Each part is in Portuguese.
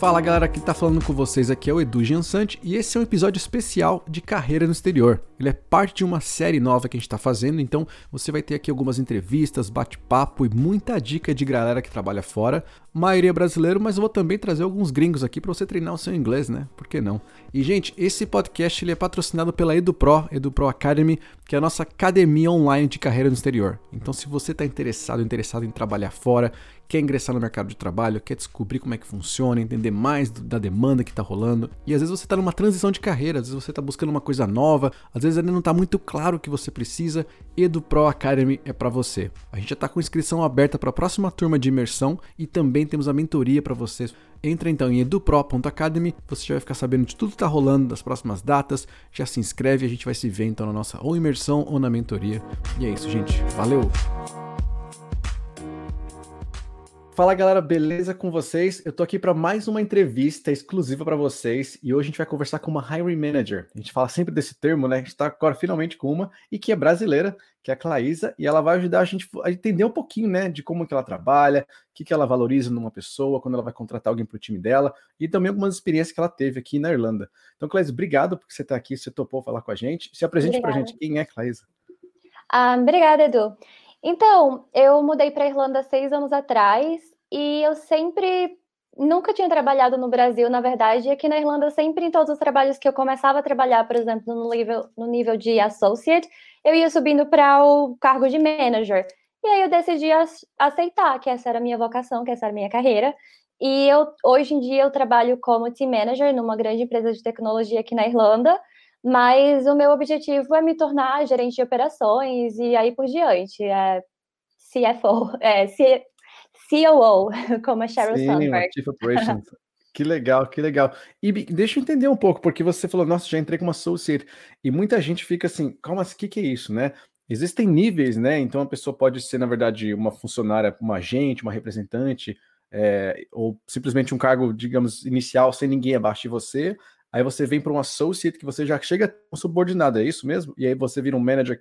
Fala galera, que tá falando com vocês aqui é o Edu Jansante e esse é um episódio especial de carreira no exterior. Ele é parte de uma série nova que a gente tá fazendo, então você vai ter aqui algumas entrevistas, bate-papo e muita dica de galera que trabalha fora. Maioria brasileiro, mas eu vou também trazer alguns gringos aqui para você treinar o seu inglês, né? Por que não? E gente, esse podcast ele é patrocinado pela EduPro, EduPro Academy, que é a nossa academia online de carreira no exterior. Então se você tá interessado, interessado em trabalhar fora, quer ingressar no mercado de trabalho, quer descobrir como é que funciona, entender mais da demanda que está rolando. E às vezes você está numa transição de carreira, às vezes você está buscando uma coisa nova, às vezes ainda não está muito claro o que você precisa. Edu Pro Academy é para você. A gente já está com inscrição aberta para a próxima turma de imersão e também temos a mentoria para vocês. Entra então em edupro.academy, você já vai ficar sabendo de tudo que está rolando, das próximas datas, já se inscreve, a gente vai se ver então na nossa ou imersão ou na mentoria. E é isso, gente. Valeu! Fala galera, beleza com vocês? Eu tô aqui para mais uma entrevista exclusiva para vocês e hoje a gente vai conversar com uma hiring manager. A gente fala sempre desse termo, né? A gente tá agora finalmente com uma e que é brasileira, que é a Claísa, e ela vai ajudar a gente a entender um pouquinho, né, de como que ela trabalha, o que que ela valoriza numa pessoa, quando ela vai contratar alguém para o time dela e também algumas experiências que ela teve aqui na Irlanda. Então, Claísa, obrigado por você estar aqui, você topou falar com a gente. Se apresente para a gente quem é Claísa. Ah, obrigada, Edu. Então, eu mudei para Irlanda seis anos atrás e eu sempre nunca tinha trabalhado no Brasil, na verdade, e aqui na Irlanda, sempre em todos os trabalhos que eu começava a trabalhar, por exemplo, no nível, no nível de associate, eu ia subindo para o cargo de manager. E aí eu decidi aceitar que essa era a minha vocação, que essa era a minha carreira. E eu hoje em dia eu trabalho como team manager numa grande empresa de tecnologia aqui na Irlanda, mas o meu objetivo é me tornar gerente de operações e aí por diante. É CFO, é, COO, como a Sheryl Sim, Sandberg. Chief Operations. Que legal, que legal. E deixa eu entender um pouco, porque você falou, nossa, já entrei como associate. E muita gente fica assim, calma, o que, que é isso, né? Existem níveis, né? Então a pessoa pode ser, na verdade, uma funcionária, uma agente, uma representante, é, ou simplesmente um cargo, digamos, inicial, sem ninguém abaixo de você. Aí você vem para um associate que você já chega subordinado, é isso mesmo? E aí você vira um manager.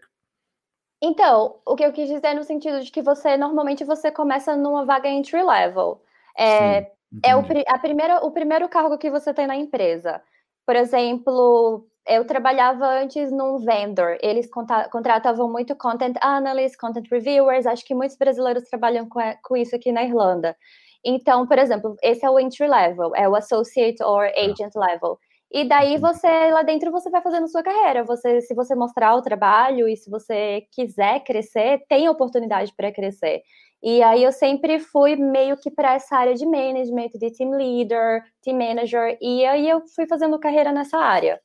Então, o que eu quis dizer é no sentido de que você normalmente você começa numa vaga entry level. É, Sim, é o, a primeira, o primeiro cargo que você tem na empresa. Por exemplo, eu trabalhava antes num vendor, eles contratavam muito content analysts, content reviewers, acho que muitos brasileiros trabalham com, isso aqui na Irlanda. Então, por exemplo, esse é o entry level, é o associate or tá. agent level. E daí você, lá dentro, você vai fazendo sua carreira. Você, se você mostrar o trabalho e se você quiser crescer, tem oportunidade para crescer. E aí eu sempre fui meio que para essa área de management, de team leader, team manager, e aí eu fui fazendo carreira nessa área.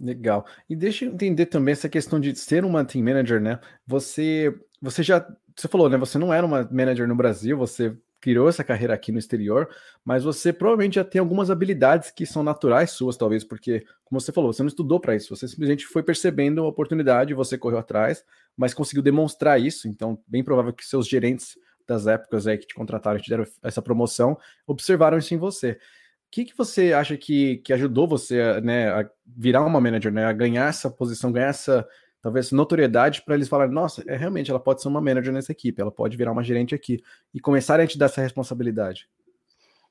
Legal. E deixa eu entender também essa questão de ser uma team manager, né? Você, você já, você falou, né? Você não era uma manager no Brasil, você criou essa carreira aqui no exterior, mas você provavelmente já tem algumas habilidades que são naturais suas, talvez, porque, como você falou, você não estudou para isso, você simplesmente foi percebendo a oportunidade, você correu atrás, mas conseguiu demonstrar isso, então, bem provável que seus gerentes das épocas aí que te contrataram, te deram essa promoção, observaram isso em você. O que, que você acha que, que ajudou você né, a virar uma manager, né, a ganhar essa posição, ganhar essa talvez notoriedade para eles falarem, nossa, é realmente ela pode ser uma manager nessa equipe, ela pode virar uma gerente aqui e começarem a te dar essa responsabilidade?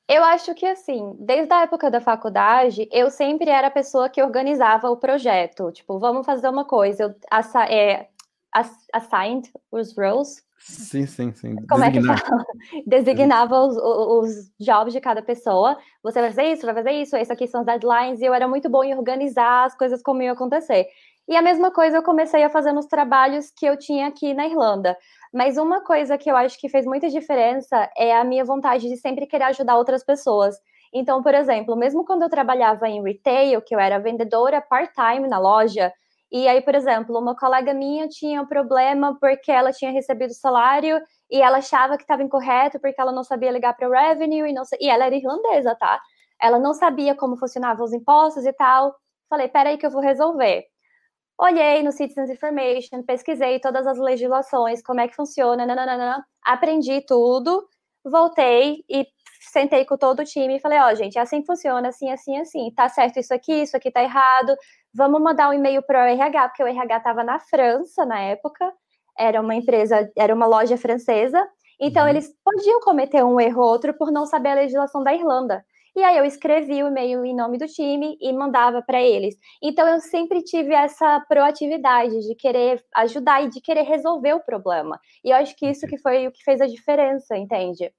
Eu acho que assim, desde a época da faculdade, eu sempre era a pessoa que organizava o projeto. Tipo, vamos fazer uma coisa. Eu assa é, assigned os roles. Sim, sim, sim. Como Designar. é que fala? Designava os, os jobs de cada pessoa. Você vai fazer isso, vai fazer isso, esse aqui são as deadlines, e eu era muito bom em organizar as coisas como iam acontecer. E a mesma coisa eu comecei a fazer nos trabalhos que eu tinha aqui na Irlanda. Mas uma coisa que eu acho que fez muita diferença é a minha vontade de sempre querer ajudar outras pessoas. Então, por exemplo, mesmo quando eu trabalhava em retail, que eu era vendedora part-time na loja, e aí, por exemplo, uma colega minha tinha um problema porque ela tinha recebido salário e ela achava que estava incorreto porque ela não sabia ligar para o revenue e, não, e ela era irlandesa, tá? Ela não sabia como funcionavam os impostos e tal. Falei, peraí que eu vou resolver olhei no Citizens Information, pesquisei todas as legislações, como é que funciona, nananana, aprendi tudo, voltei e sentei com todo o time e falei, ó, oh, gente, é assim que funciona, assim, assim, assim, tá certo isso aqui, isso aqui tá errado, vamos mandar um e-mail para o RH, porque o RH estava na França na época, era uma empresa, era uma loja francesa, então uhum. eles podiam cometer um erro ou outro por não saber a legislação da Irlanda. E aí eu escrevi o e-mail em nome do time e mandava para eles. Então eu sempre tive essa proatividade de querer ajudar e de querer resolver o problema. E eu acho que isso que foi o que fez a diferença, entende?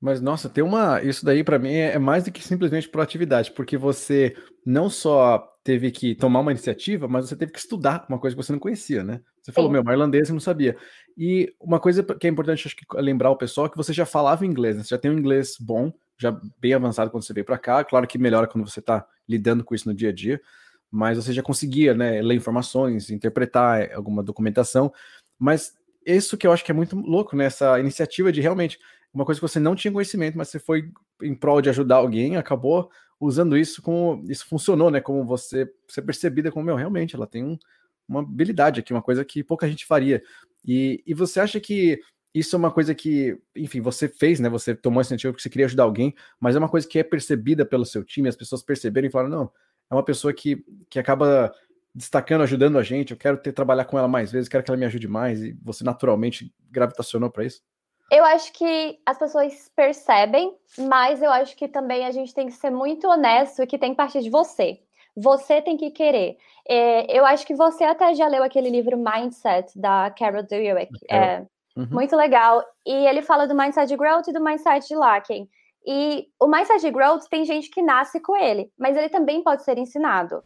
Mas nossa, tem uma, isso daí para mim é mais do que simplesmente proatividade, porque você não só teve que tomar uma iniciativa, mas você teve que estudar uma coisa que você não conhecia, né? Você falou, Sim. meu, irlandês eu não sabia. E uma coisa que é importante acho que lembrar o pessoal é que você já falava inglês, né? Você já tem um inglês bom, já bem avançado quando você veio para cá. Claro que melhora quando você está lidando com isso no dia a dia, mas você já conseguia, né, ler informações, interpretar alguma documentação. Mas isso que eu acho que é muito louco, né? Essa iniciativa de realmente uma coisa que você não tinha conhecimento, mas você foi em prol de ajudar alguém, acabou usando isso como isso funcionou, né? Como você ser percebida como meu, realmente, ela tem um, uma habilidade aqui, uma coisa que pouca gente faria. E, e você acha que isso é uma coisa que, enfim, você fez, né? Você tomou esse iniciativa porque você queria ajudar alguém, mas é uma coisa que é percebida pelo seu time, as pessoas perceberem e falaram, não, é uma pessoa que, que acaba destacando, ajudando a gente, eu quero ter trabalhar com ela mais vezes, quero que ela me ajude mais, e você naturalmente gravitacionou para isso? Eu acho que as pessoas percebem, mas eu acho que também a gente tem que ser muito honesto e que tem que partir de você. Você tem que querer. É, eu acho que você até já leu aquele livro Mindset, da Carol Dweck. É, uhum. Muito legal. E ele fala do Mindset de Growth e do Mindset de Lacking. E o Mindset de Growth tem gente que nasce com ele, mas ele também pode ser ensinado.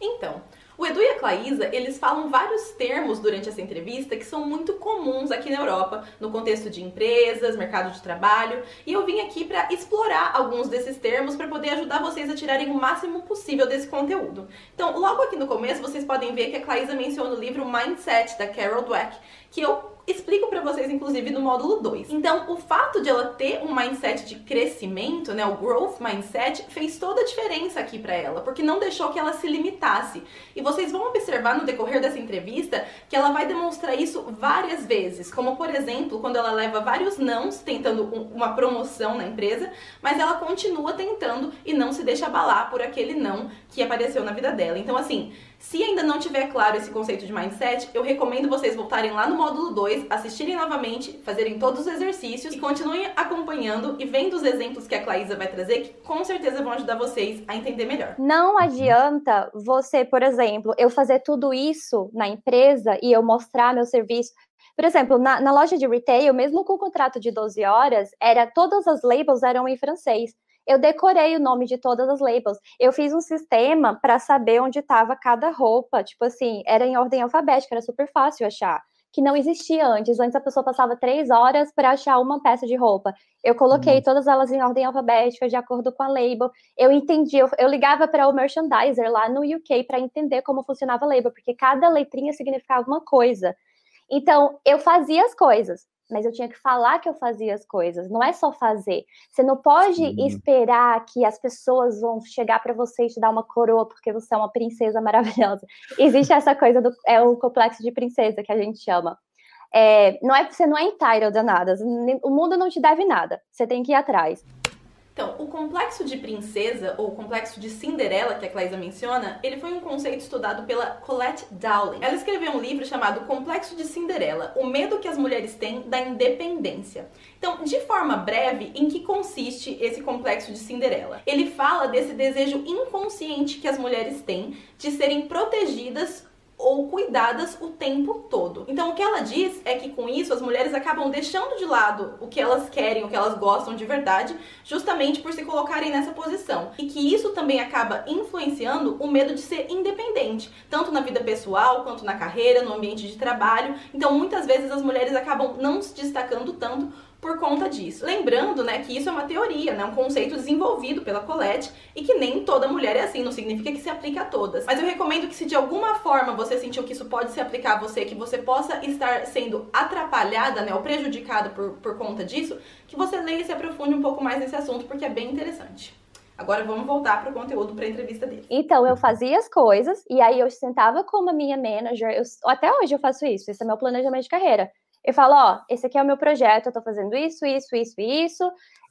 Então, o Edu e a Claísa, eles falam vários termos durante essa entrevista que são muito comuns aqui na Europa, no contexto de empresas, mercado de trabalho, e eu vim aqui para explorar alguns desses termos para poder ajudar vocês a tirarem o máximo possível desse conteúdo. Então, logo aqui no começo, vocês podem ver que a Claísa menciona o livro Mindset, da Carol Dweck, que eu explico para vocês, inclusive, no módulo 2. Então, o fato de ela ter um mindset de crescimento, né, o growth mindset, fez toda a diferença aqui para ela, porque não deixou que ela se limitasse. E vocês vão observar no decorrer dessa entrevista que ela vai demonstrar isso várias vezes, como por exemplo, quando ela leva vários nãos tentando uma promoção na empresa, mas ela continua tentando e não se deixa abalar por aquele não que apareceu na vida dela. Então, assim, se ainda não tiver claro esse conceito de mindset, eu recomendo vocês voltarem lá no módulo 2, assistirem novamente, fazerem todos os exercícios e continuem acompanhando e vendo os exemplos que a Claísa vai trazer, que com certeza vão ajudar vocês a entender melhor. Não adianta você, por exemplo, eu fazer tudo isso na empresa e eu mostrar meu serviço. Por exemplo, na, na loja de retail, mesmo com o contrato de 12 horas, era todas as labels eram em francês eu decorei o nome de todas as labels. Eu fiz um sistema para saber onde estava cada roupa. Tipo assim, era em ordem alfabética, era super fácil achar. Que não existia antes. Antes a pessoa passava três horas para achar uma peça de roupa. Eu coloquei uhum. todas elas em ordem alfabética, de acordo com a label. Eu entendi, eu, eu ligava para o merchandiser lá no UK para entender como funcionava a label, porque cada letrinha significava uma coisa. Então, eu fazia as coisas mas eu tinha que falar que eu fazia as coisas, não é só fazer. Você não pode Sim. esperar que as pessoas vão chegar para você e te dar uma coroa porque você é uma princesa maravilhosa. Existe essa coisa do é o complexo de princesa que a gente chama. É, não é você não é entitled a nada, o mundo não te deve nada. Você tem que ir atrás. Então, o complexo de princesa, ou complexo de Cinderela, que a Claisa menciona, ele foi um conceito estudado pela Colette Dowling. Ela escreveu um livro chamado Complexo de Cinderela, o medo que as mulheres têm da independência. Então, de forma breve, em que consiste esse complexo de Cinderela? Ele fala desse desejo inconsciente que as mulheres têm de serem protegidas ou cuidadas o tempo todo. Então o que ela diz é que com isso as mulheres acabam deixando de lado o que elas querem, o que elas gostam de verdade, justamente por se colocarem nessa posição. E que isso também acaba influenciando o medo de ser independente, tanto na vida pessoal quanto na carreira, no ambiente de trabalho. Então muitas vezes as mulheres acabam não se destacando tanto por conta disso. Lembrando, né, que isso é uma teoria, né, um conceito desenvolvido pela Colette e que nem toda mulher é assim, não significa que se aplica a todas. Mas eu recomendo que se de alguma forma você sentiu que isso pode se aplicar a você, que você possa estar sendo atrapalhada, né, ou prejudicada por, por conta disso, que você leia e se aprofunde um pouco mais nesse assunto, porque é bem interessante. Agora vamos voltar para o conteúdo para a entrevista dele. Então, eu fazia as coisas e aí eu sentava com a minha manager, eu, até hoje eu faço isso, esse é meu planejamento de carreira. Eu falo, ó, esse aqui é o meu projeto, eu tô fazendo isso, isso, isso e isso.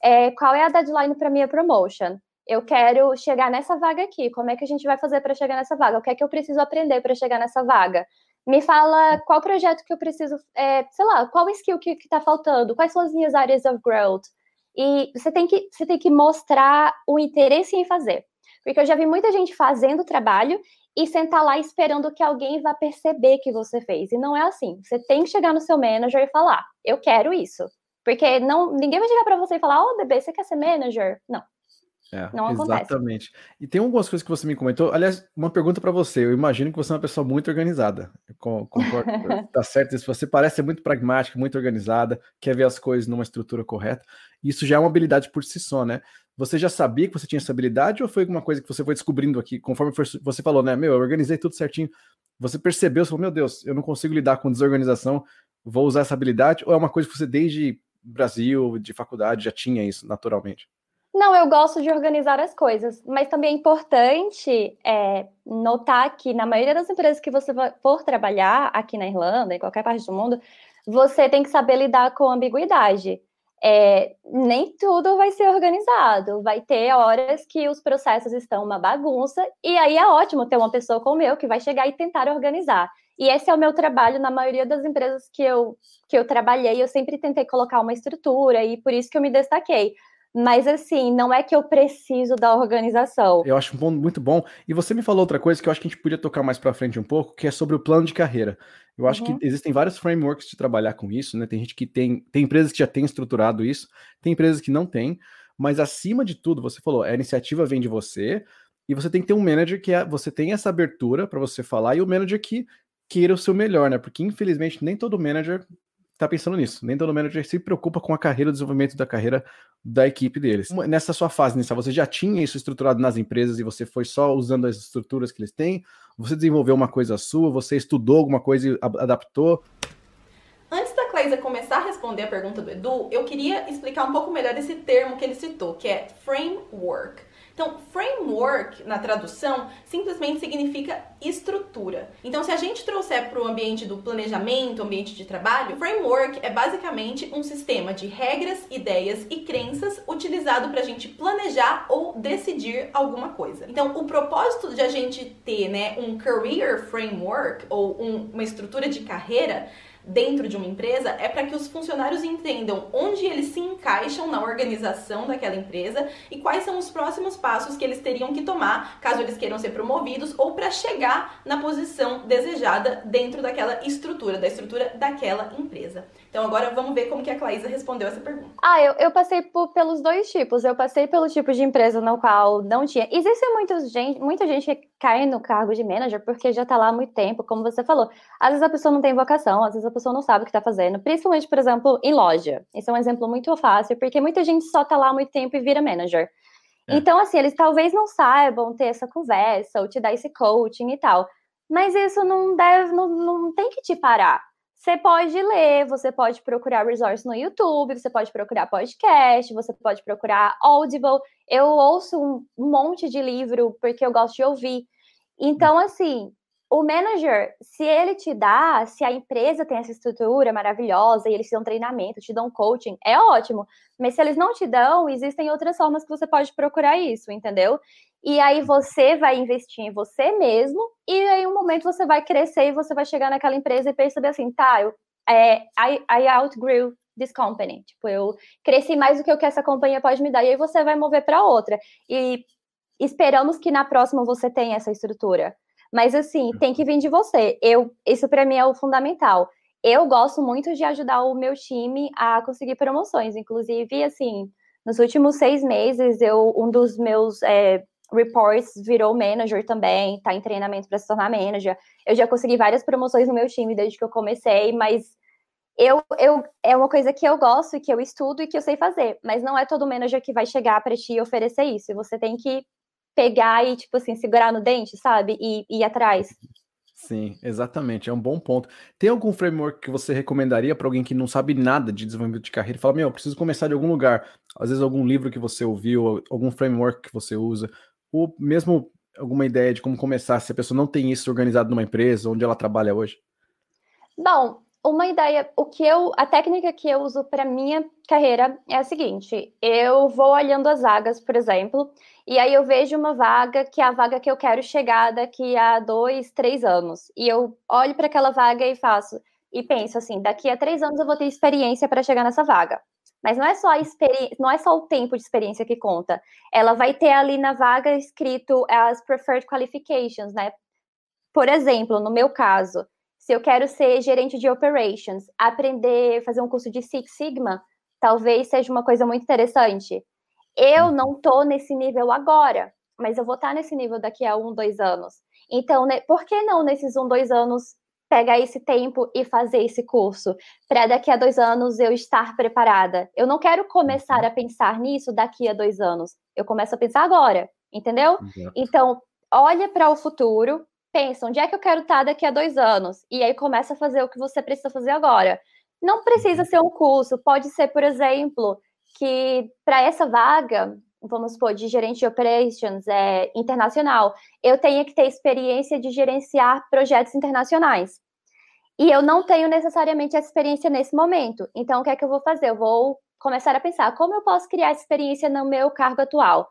É, qual é a deadline para minha promotion? Eu quero chegar nessa vaga aqui. Como é que a gente vai fazer para chegar nessa vaga? O que é que eu preciso aprender para chegar nessa vaga? Me fala qual projeto que eu preciso, é, sei lá, qual skill que, está faltando, quais são as minhas áreas of growth. E você tem que, você tem que mostrar o interesse em fazer. Porque eu já vi muita gente fazendo o trabalho e sentar lá esperando que alguém vá perceber que você fez. E não é assim. Você tem que chegar no seu manager e falar: eu quero isso. Porque não, ninguém vai chegar para você e falar: ô, oh, bebê, você quer ser manager? Não. É, não acontece. Exatamente. E tem algumas coisas que você me comentou. Aliás, uma pergunta para você. Eu imagino que você é uma pessoa muito organizada. Eu concordo. tá certo. Você parece ser muito pragmática, muito organizada, quer ver as coisas numa estrutura correta. Isso já é uma habilidade por si só, né? Você já sabia que você tinha essa habilidade ou foi alguma coisa que você foi descobrindo aqui, conforme você falou, né? Meu, eu organizei tudo certinho. Você percebeu, você falou, meu Deus, eu não consigo lidar com desorganização, vou usar essa habilidade? Ou é uma coisa que você desde Brasil, de faculdade, já tinha isso naturalmente? Não, eu gosto de organizar as coisas, mas também é importante é, notar que na maioria das empresas que você for trabalhar aqui na Irlanda, em qualquer parte do mundo, você tem que saber lidar com ambiguidade. É, nem tudo vai ser organizado, vai ter horas que os processos estão uma bagunça, e aí é ótimo ter uma pessoa como eu que vai chegar e tentar organizar. E esse é o meu trabalho na maioria das empresas que eu, que eu trabalhei, eu sempre tentei colocar uma estrutura, e por isso que eu me destaquei. Mas assim, não é que eu preciso da organização. Eu acho um ponto muito bom. E você me falou outra coisa que eu acho que a gente podia tocar mais para frente um pouco, que é sobre o plano de carreira. Eu acho uhum. que existem vários frameworks de trabalhar com isso, né? Tem gente que tem, tem empresas que já têm estruturado isso, tem empresas que não têm, mas acima de tudo, você falou, a iniciativa vem de você, e você tem que ter um manager que é, você tem essa abertura para você falar e o manager que queira o seu melhor, né? Porque infelizmente nem todo manager tá pensando nisso. Nem todo manager se preocupa com a carreira, o desenvolvimento da carreira da equipe deles. Nessa sua fase inicial, você já tinha isso estruturado nas empresas e você foi só usando as estruturas que eles têm? Você desenvolveu uma coisa sua? Você estudou alguma coisa e adaptou? Antes da Cleisa começar a responder a pergunta do Edu, eu queria explicar um pouco melhor esse termo que ele citou, que é framework. Então, framework, na tradução, simplesmente significa estrutura. Então, se a gente trouxer para o ambiente do planejamento, ambiente de trabalho, framework é basicamente um sistema de regras, ideias e crenças utilizado para a gente planejar ou decidir alguma coisa. Então, o propósito de a gente ter né, um career framework ou um, uma estrutura de carreira dentro de uma empresa é para que os funcionários entendam onde eles se encaixam na organização daquela empresa e quais são os próximos passos que eles teriam que tomar caso eles queiram ser promovidos ou para chegar na posição desejada dentro daquela estrutura, da estrutura daquela empresa. Então agora vamos ver como que a Claísa respondeu essa pergunta. Ah, eu, eu passei por, pelos dois tipos. Eu passei pelo tipo de empresa no qual não tinha. Existe muita gente, muita gente que cai no cargo de manager porque já está lá há muito tempo, como você falou. Às vezes a pessoa não tem vocação, às vezes a pessoa não sabe o que está fazendo. Principalmente, por exemplo, em loja. Esse é um exemplo muito fácil, porque muita gente só está lá há muito tempo e vira manager. É. Então, assim, eles talvez não saibam ter essa conversa ou te dar esse coaching e tal. Mas isso não deve, não, não tem que te parar. Você pode ler, você pode procurar resource no YouTube, você pode procurar podcast, você pode procurar Audible. Eu ouço um monte de livro porque eu gosto de ouvir. Então, assim, o manager, se ele te dá, se a empresa tem essa estrutura maravilhosa e eles te dão treinamento, te dão coaching, é ótimo. Mas se eles não te dão, existem outras formas que você pode procurar isso, entendeu? E aí você vai investir em você mesmo, e aí um momento você vai crescer e você vai chegar naquela empresa e perceber assim, tá, eu, é, I, I outgrew this company. Tipo, eu cresci mais do que o que essa companhia pode me dar, e aí você vai mover para outra. E esperamos que na próxima você tenha essa estrutura. Mas assim, tem que vir de você. Eu, isso para mim é o fundamental. Eu gosto muito de ajudar o meu time a conseguir promoções. Inclusive, assim, nos últimos seis meses, eu um dos meus é, reports virou manager também, tá em treinamento para se tornar manager. Eu já consegui várias promoções no meu time desde que eu comecei, mas eu, eu é uma coisa que eu gosto, que eu estudo e que eu sei fazer, mas não é todo manager que vai chegar para ti e oferecer isso. Você tem que pegar e, tipo assim, segurar no dente, sabe? E, e ir atrás. Sim, exatamente. É um bom ponto. Tem algum framework que você recomendaria para alguém que não sabe nada de desenvolvimento de carreira e fala, meu, preciso começar de algum lugar? Às vezes algum livro que você ouviu, algum framework que você usa, ou mesmo alguma ideia de como começar se a pessoa não tem isso organizado numa empresa, onde ela trabalha hoje? Bom, uma ideia, o que eu, a técnica que eu uso para minha carreira é a seguinte: eu vou olhando as vagas, por exemplo, e aí eu vejo uma vaga que é a vaga que eu quero chegar daqui a dois, três anos. E eu olho para aquela vaga e faço, e penso assim: daqui a três anos eu vou ter experiência para chegar nessa vaga. Mas não é só a experiência, não é só o tempo de experiência que conta. Ela vai ter ali na vaga escrito as preferred qualifications, né? Por exemplo, no meu caso, se eu quero ser gerente de operations, aprender, fazer um curso de Six Sigma, talvez seja uma coisa muito interessante. Eu uhum. não estou nesse nível agora, mas eu vou estar tá nesse nível daqui a um, dois anos. Então, né, por que não nesses um, dois anos pegar esse tempo e fazer esse curso para daqui a dois anos eu estar preparada? Eu não quero começar uhum. a pensar nisso daqui a dois anos. Eu começo a pensar agora, entendeu? Uhum. Então, olha para o futuro, pensa onde é que eu quero estar daqui a dois anos e aí começa a fazer o que você precisa fazer agora. Não precisa ser um curso, pode ser, por exemplo, que para essa vaga, vamos supor, de gerente de operations é, internacional, eu tenha que ter experiência de gerenciar projetos internacionais. E eu não tenho necessariamente essa experiência nesse momento. Então, o que é que eu vou fazer? Eu vou começar a pensar como eu posso criar experiência no meu cargo atual.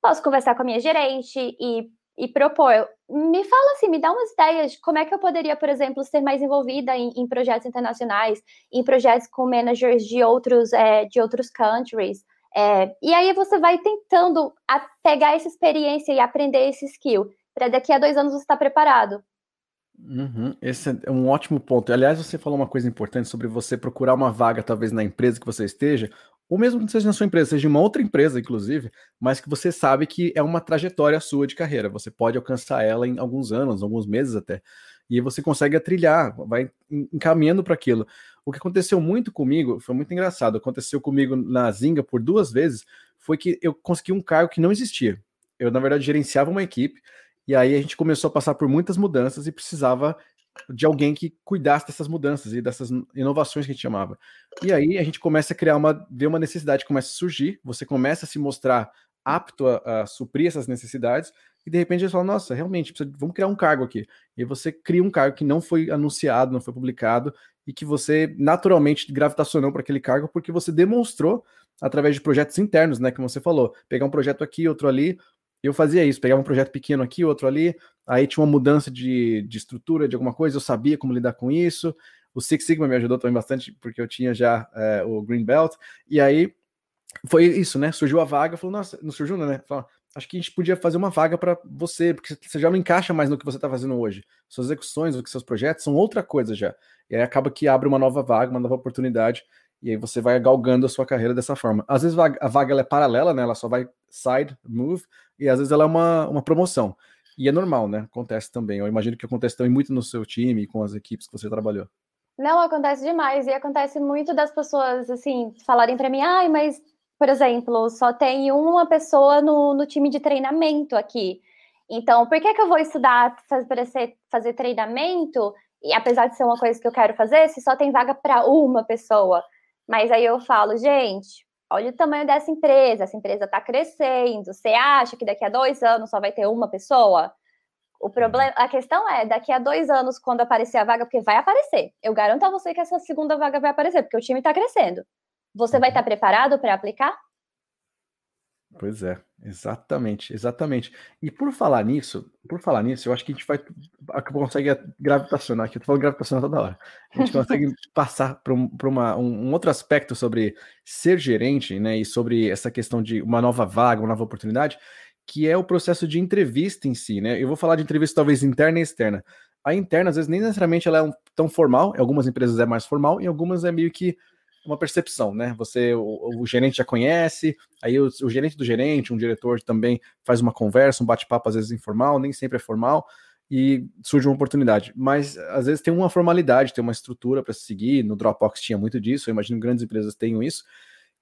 Posso conversar com a minha gerente e e propor. Me fala assim, me dá umas ideias de como é que eu poderia, por exemplo, ser mais envolvida em, em projetos internacionais, em projetos com managers de outros, é, de outros countries. É, e aí você vai tentando pegar essa experiência e aprender esse skill, para daqui a dois anos você estar tá preparado. Uhum, esse é um ótimo ponto. Aliás, você falou uma coisa importante sobre você procurar uma vaga, talvez na empresa que você esteja, ou mesmo que não seja na sua empresa, seja em uma outra empresa, inclusive, mas que você sabe que é uma trajetória sua de carreira. Você pode alcançar ela em alguns anos, alguns meses até. E você consegue trilhar, vai encaminhando para aquilo. O que aconteceu muito comigo, foi muito engraçado, aconteceu comigo na Zinga por duas vezes, foi que eu consegui um cargo que não existia. Eu, na verdade, gerenciava uma equipe, e aí a gente começou a passar por muitas mudanças e precisava de alguém que cuidasse dessas mudanças e dessas inovações que a gente chamava. E aí a gente começa a criar uma, ver uma necessidade começa a surgir, você começa a se mostrar apto a, a suprir essas necessidades, e de repente você fala, nossa, realmente, precisa, vamos criar um cargo aqui. E você cria um cargo que não foi anunciado, não foi publicado, e que você naturalmente gravitacionou para aquele cargo porque você demonstrou através de projetos internos, né, que você falou, pegar um projeto aqui, outro ali, eu fazia isso, pegava um projeto pequeno aqui, outro ali, aí tinha uma mudança de, de estrutura, de alguma coisa, eu sabia como lidar com isso. O Six Sigma me ajudou também bastante, porque eu tinha já é, o Green Belt, e aí foi isso, né? Surgiu a vaga, falou, nossa, não surgiu, né? Falou, acho que a gente podia fazer uma vaga para você, porque você já não encaixa mais no que você está fazendo hoje. Suas execuções, os seus projetos são outra coisa já. E aí acaba que abre uma nova vaga, uma nova oportunidade, e aí você vai galgando a sua carreira dessa forma. Às vezes a vaga é paralela, né? Ela só vai side move, e às vezes ela é uma, uma promoção. E é normal, né? Acontece também. Eu imagino que acontece também muito no seu time, com as equipes que você trabalhou. Não, acontece demais. E acontece muito das pessoas, assim, falarem para mim, ai, mas, por exemplo, só tem uma pessoa no, no time de treinamento aqui. Então, por que, que eu vou estudar, fazer, fazer treinamento? E apesar de ser uma coisa que eu quero fazer, se só tem vaga para uma pessoa. Mas aí eu falo, gente, olha o tamanho dessa empresa, essa empresa está crescendo. Você acha que daqui a dois anos só vai ter uma pessoa? O problema, a questão é, daqui a dois anos, quando aparecer a vaga, porque vai aparecer. Eu garanto a você que essa segunda vaga vai aparecer, porque o time está crescendo. Você vai estar preparado para aplicar? Pois é, exatamente, exatamente. E por falar nisso, por falar nisso, eu acho que a gente vai consegue gravitacionar aqui, eu tô falando gravitacionar toda hora. A gente consegue passar para um, uma, um, um, outro aspecto sobre ser gerente, né, e sobre essa questão de uma nova vaga, uma nova oportunidade, que é o processo de entrevista em si, né? Eu vou falar de entrevista talvez interna e externa. A interna, às vezes, nem necessariamente ela é um, tão formal, em algumas empresas é mais formal, em algumas é meio que uma percepção, né? Você, o, o gerente já conhece, aí o, o, gerente do gerente, um diretor também faz uma conversa, um bate-papo às vezes informal, nem sempre é formal, e surge uma oportunidade. Mas às vezes tem uma formalidade, tem uma estrutura para seguir. No Dropbox tinha muito disso, eu imagino grandes empresas tenham isso.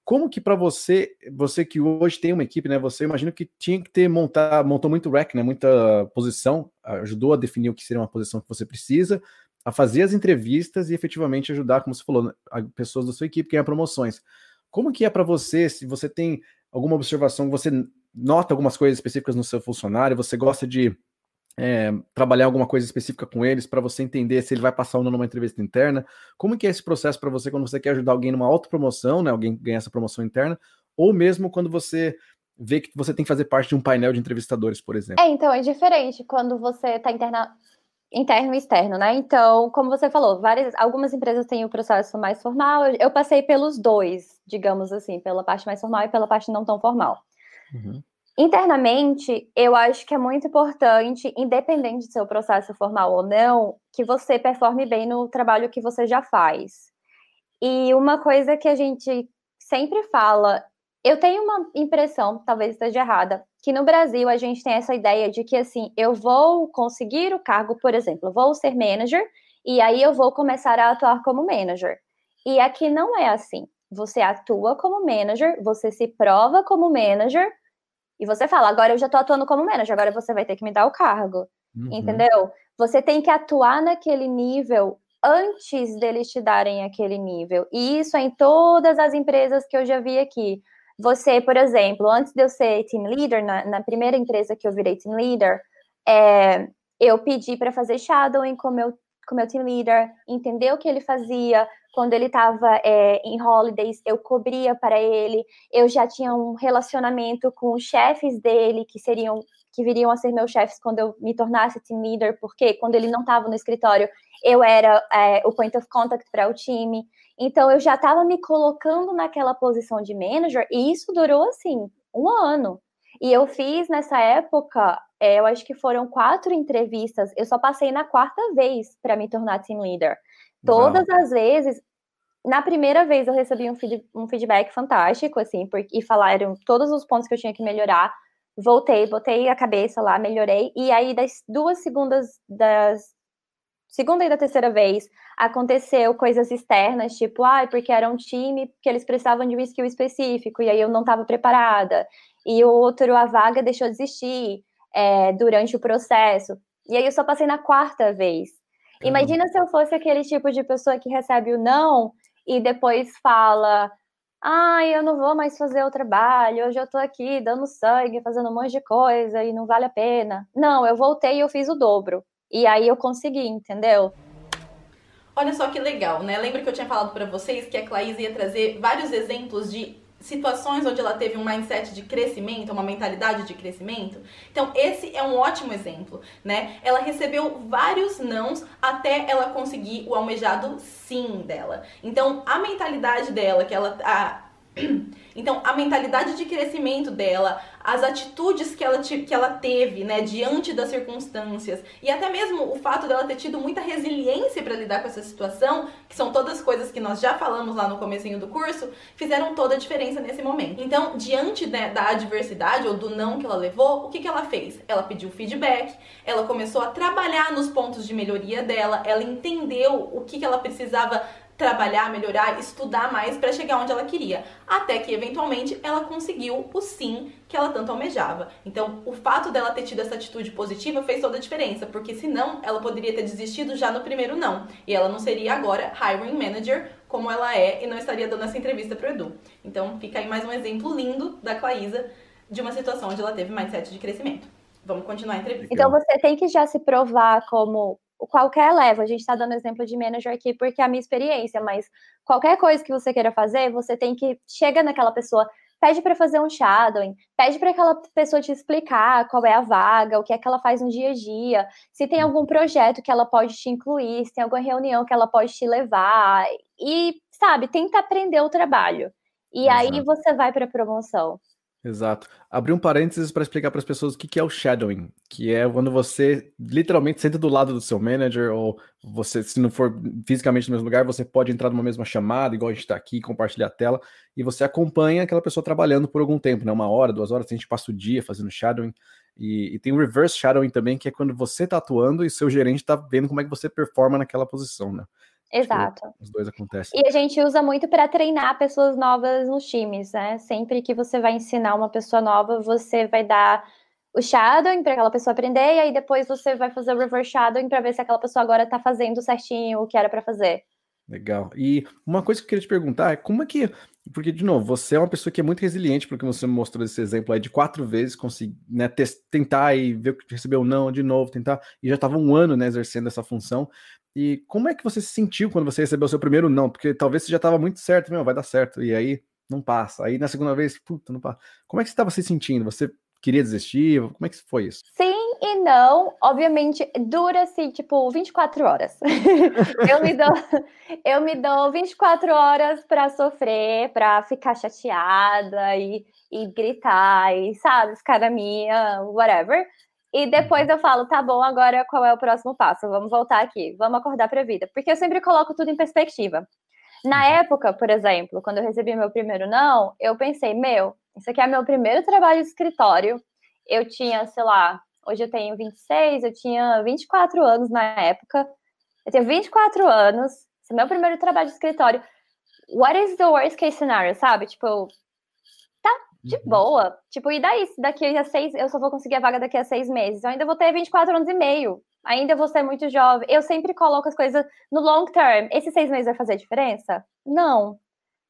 Como que para você, você que hoje tem uma equipe, né? Você imagina que tinha que ter montar, montou muito rack, né? Muita posição, ajudou a definir o que seria uma posição que você precisa, a fazer as entrevistas e efetivamente ajudar, como você falou, pessoas da sua equipe que ganham promoções. Como que é para você, se você tem alguma observação, você nota algumas coisas específicas no seu funcionário, você gosta de é, trabalhar alguma coisa específica com eles para você entender se ele vai passar ou não numa entrevista interna. Como que é esse processo para você quando você quer ajudar alguém numa autopromoção, né, alguém ganhar essa promoção interna, ou mesmo quando você vê que você tem que fazer parte de um painel de entrevistadores, por exemplo? É, então é diferente quando você está interna interno e externo, né? Então, como você falou, várias, algumas empresas têm o processo mais formal. Eu passei pelos dois, digamos assim, pela parte mais formal e pela parte não tão formal. Uhum. Internamente, eu acho que é muito importante, independente de seu processo formal ou não, que você performe bem no trabalho que você já faz. E uma coisa que a gente sempre fala, eu tenho uma impressão, talvez esteja errada, que no Brasil a gente tem essa ideia de que assim, eu vou conseguir o cargo, por exemplo, vou ser manager e aí eu vou começar a atuar como manager. E aqui não é assim. Você atua como manager, você se prova como manager e você fala, agora eu já estou atuando como manager, agora você vai ter que me dar o cargo. Uhum. Entendeu? Você tem que atuar naquele nível antes deles te darem aquele nível. E isso é em todas as empresas que eu já vi aqui. Você, por exemplo, antes de eu ser team leader, na, na primeira empresa que eu virei team leader, é, eu pedi para fazer shadowing com meu com meu team leader, entender o que ele fazia. Quando ele estava é, em holidays, eu cobria para ele. Eu já tinha um relacionamento com os chefes dele, que seriam que viriam a ser meus chefes quando eu me tornasse team leader, porque quando ele não estava no escritório, eu era é, o point of contact para o time. Então eu já estava me colocando naquela posição de manager e isso durou assim um ano. E eu fiz nessa época, é, eu acho que foram quatro entrevistas. Eu só passei na quarta vez para me tornar team leader. Todas Uau. as vezes, na primeira vez eu recebi um, feed, um feedback fantástico, assim, porque, e falaram todos os pontos que eu tinha que melhorar. Voltei, botei a cabeça lá, melhorei. E aí, das duas segundas, das segunda e da terceira vez, aconteceu coisas externas, tipo, ai, ah, porque era um time que eles precisavam de um skill específico, e aí eu não estava preparada. E o outro, a vaga deixou de existir é, durante o processo. E aí eu só passei na quarta vez. Imagina se eu fosse aquele tipo de pessoa que recebe o não e depois fala: ai, eu não vou mais fazer o trabalho, hoje eu tô aqui dando sangue, fazendo um monte de coisa e não vale a pena. Não, eu voltei e eu fiz o dobro. E aí eu consegui, entendeu? Olha só que legal, né? Lembra que eu tinha falado para vocês que a Claís ia trazer vários exemplos de situações onde ela teve um mindset de crescimento, uma mentalidade de crescimento. Então, esse é um ótimo exemplo, né? Ela recebeu vários nãos até ela conseguir o almejado sim dela. Então, a mentalidade dela, que ela a, então, a mentalidade de crescimento dela, as atitudes que ela, que ela teve, né, diante das circunstâncias, e até mesmo o fato dela ter tido muita resiliência para lidar com essa situação, que são todas coisas que nós já falamos lá no comecinho do curso, fizeram toda a diferença nesse momento. Então, diante né, da adversidade ou do não que ela levou, o que, que ela fez? Ela pediu feedback, ela começou a trabalhar nos pontos de melhoria dela, ela entendeu o que, que ela precisava trabalhar, melhorar, estudar mais para chegar onde ela queria, até que eventualmente ela conseguiu o sim que ela tanto almejava. Então, o fato dela ter tido essa atitude positiva fez toda a diferença, porque senão ela poderia ter desistido já no primeiro não, e ela não seria agora hiring manager como ela é e não estaria dando essa entrevista pro Edu. Então, fica aí mais um exemplo lindo da Claísa de uma situação onde ela teve mindset de crescimento. Vamos continuar a entrevista. Então você tem que já se provar como qualquer level, a gente está dando exemplo de manager aqui porque é a minha experiência, mas qualquer coisa que você queira fazer, você tem que chega naquela pessoa, pede para fazer um shadowing, pede para aquela pessoa te explicar qual é a vaga, o que é que ela faz no dia a dia, se tem algum projeto que ela pode te incluir, se tem alguma reunião que ela pode te levar e, sabe, tenta aprender o trabalho. E Exato. aí você vai para a promoção. Exato. Abrir um parênteses para explicar para as pessoas o que, que é o shadowing, que é quando você literalmente senta do lado do seu manager, ou você, se não for fisicamente no mesmo lugar, você pode entrar numa mesma chamada, igual a gente está aqui, compartilhar a tela, e você acompanha aquela pessoa trabalhando por algum tempo, né? Uma hora, duas horas, a gente passa o dia fazendo shadowing. E, e tem o reverse shadowing também, que é quando você está atuando e seu gerente está vendo como é que você performa naquela posição, né? Exato. Os dois acontecem. E a gente usa muito para treinar pessoas novas nos times, né? Sempre que você vai ensinar uma pessoa nova, você vai dar o shadowing para aquela pessoa aprender, e aí depois você vai fazer o reverse shadowing para ver se aquela pessoa agora está fazendo certinho o que era para fazer. Legal. E uma coisa que eu queria te perguntar é como é que. Porque, de novo, você é uma pessoa que é muito resiliente, porque você me mostrou esse exemplo aí de quatro vezes conseguir né, tentar e ver o que recebeu não de novo, tentar, e já estava um ano né, exercendo essa função. E como é que você se sentiu quando você recebeu o seu primeiro não? Porque talvez você já estava muito certo, meu, vai dar certo. E aí não passa. Aí na segunda vez, puta, não passa. Como é que você estava se sentindo? Você queria desistir? Como é que foi isso? Sim e não, obviamente, dura assim, tipo, 24 horas. eu me dou eu me dou 24 horas para sofrer, para ficar chateada e, e gritar e sabe, ficar na minha, whatever. E depois eu falo, tá bom, agora qual é o próximo passo? Vamos voltar aqui, vamos acordar para a vida. Porque eu sempre coloco tudo em perspectiva. Na uhum. época, por exemplo, quando eu recebi meu primeiro não, eu pensei, meu, isso aqui é meu primeiro trabalho de escritório. Eu tinha, sei lá, hoje eu tenho 26, eu tinha 24 anos na época. Eu tenho 24 anos, esse é meu primeiro trabalho de escritório. What is the worst case scenario, sabe? Tipo, de uhum. boa. Tipo, e daí? Daqui a seis, eu só vou conseguir a vaga daqui a seis meses. Eu ainda vou ter 24 anos e meio. Ainda vou ser muito jovem. Eu sempre coloco as coisas no long term. Esses seis meses vai fazer diferença? Não.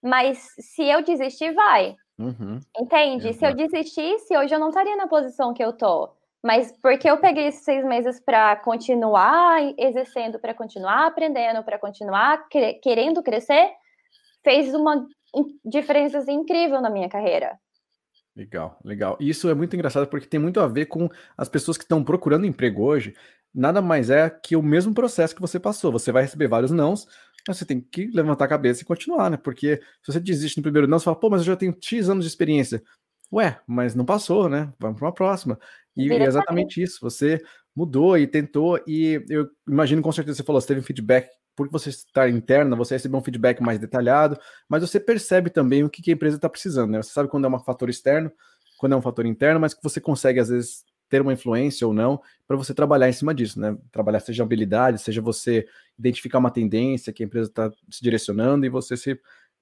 Mas se eu desistir, vai. Uhum. Entende? Exato. Se eu desistisse, hoje eu não estaria na posição que eu tô. Mas porque eu peguei esses seis meses para continuar exercendo, para continuar aprendendo, para continuar querendo crescer, fez uma diferença incrível na minha carreira. Legal, legal. E isso é muito engraçado porque tem muito a ver com as pessoas que estão procurando emprego hoje. Nada mais é que o mesmo processo que você passou. Você vai receber vários nãos, mas você tem que levantar a cabeça e continuar, né? Porque se você desiste no primeiro não, você fala, pô, mas eu já tenho X anos de experiência. Ué, mas não passou, né? Vamos para uma próxima. E é exatamente isso. Você mudou e tentou, e eu imagino com certeza você falou, você teve um feedback por você estar interna, você recebe um feedback mais detalhado, mas você percebe também o que a empresa está precisando, né? Você sabe quando é um fator externo, quando é um fator interno, mas que você consegue, às vezes, ter uma influência ou não, para você trabalhar em cima disso, né? Trabalhar seja habilidade, seja você identificar uma tendência que a empresa está se direcionando e você se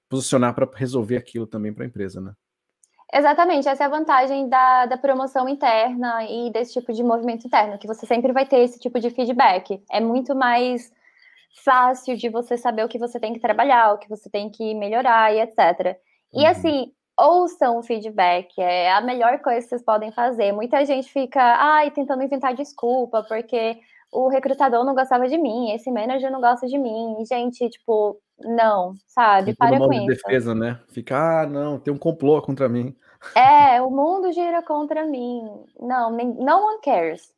posicionar para resolver aquilo também para a empresa, né? Exatamente, essa é a vantagem da, da promoção interna e desse tipo de movimento interno, que você sempre vai ter esse tipo de feedback. É muito mais fácil de você saber o que você tem que trabalhar, o que você tem que melhorar e etc. E uhum. assim, ouçam o feedback, é a melhor coisa que vocês podem fazer. Muita gente fica, ai, tentando inventar desculpa, porque o recrutador não gostava de mim, esse manager não gosta de mim. E, gente, tipo, não, sabe? Para com isso. defesa, né? Fica, ah, não, tem um complô contra mim. É, o mundo gira contra mim. Não, nem, no one cares.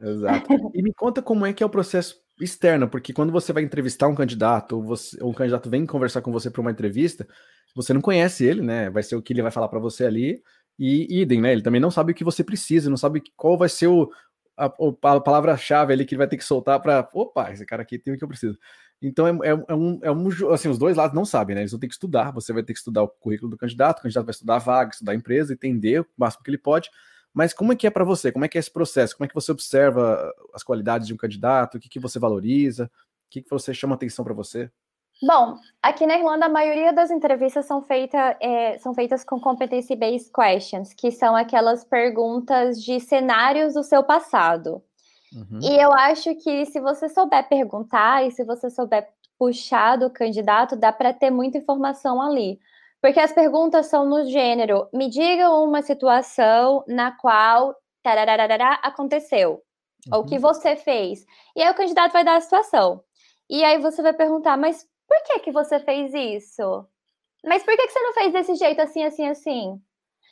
Exato. E me conta como é que é o processo externa, porque quando você vai entrevistar um candidato, ou, você, ou um candidato vem conversar com você para uma entrevista, você não conhece ele, né? Vai ser o que ele vai falar para você ali, e idem, né? Ele também não sabe o que você precisa, não sabe qual vai ser o, a, a palavra-chave ali que ele vai ter que soltar para. Opa, esse cara aqui tem o que eu preciso. Então é, é, é, um, é um. Assim, os dois lados não sabem, né? Eles vão ter que estudar. Você vai ter que estudar o currículo do candidato, o candidato vai estudar a vaga, estudar a empresa, entender o máximo que ele pode mas como é que é para você? Como é que é esse processo? Como é que você observa as qualidades de um candidato? O que, que você valoriza? O que, que você chama atenção para você? Bom, aqui na Irlanda a maioria das entrevistas são, feita, é, são feitas com competency-based questions, que são aquelas perguntas de cenários do seu passado. Uhum. E eu acho que se você souber perguntar e se você souber puxar do candidato, dá para ter muita informação ali. Porque as perguntas são no gênero: me diga uma situação na qual aconteceu, uhum. ou que você fez. E aí o candidato vai dar a situação. E aí você vai perguntar: mas por que que você fez isso? Mas por que, que você não fez desse jeito assim, assim, assim?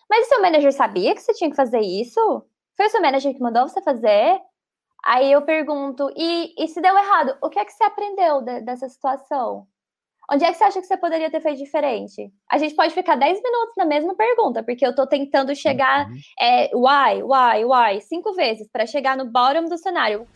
Mas o seu manager sabia que você tinha que fazer isso? Foi o seu manager que mandou você fazer? Aí eu pergunto, e, e se deu errado, o que é que você aprendeu de, dessa situação? Onde é que você acha que você poderia ter feito diferente? A gente pode ficar 10 minutos na mesma pergunta, porque eu estou tentando chegar uhum. é, why, why, why, cinco vezes, para chegar no bottom do cenário.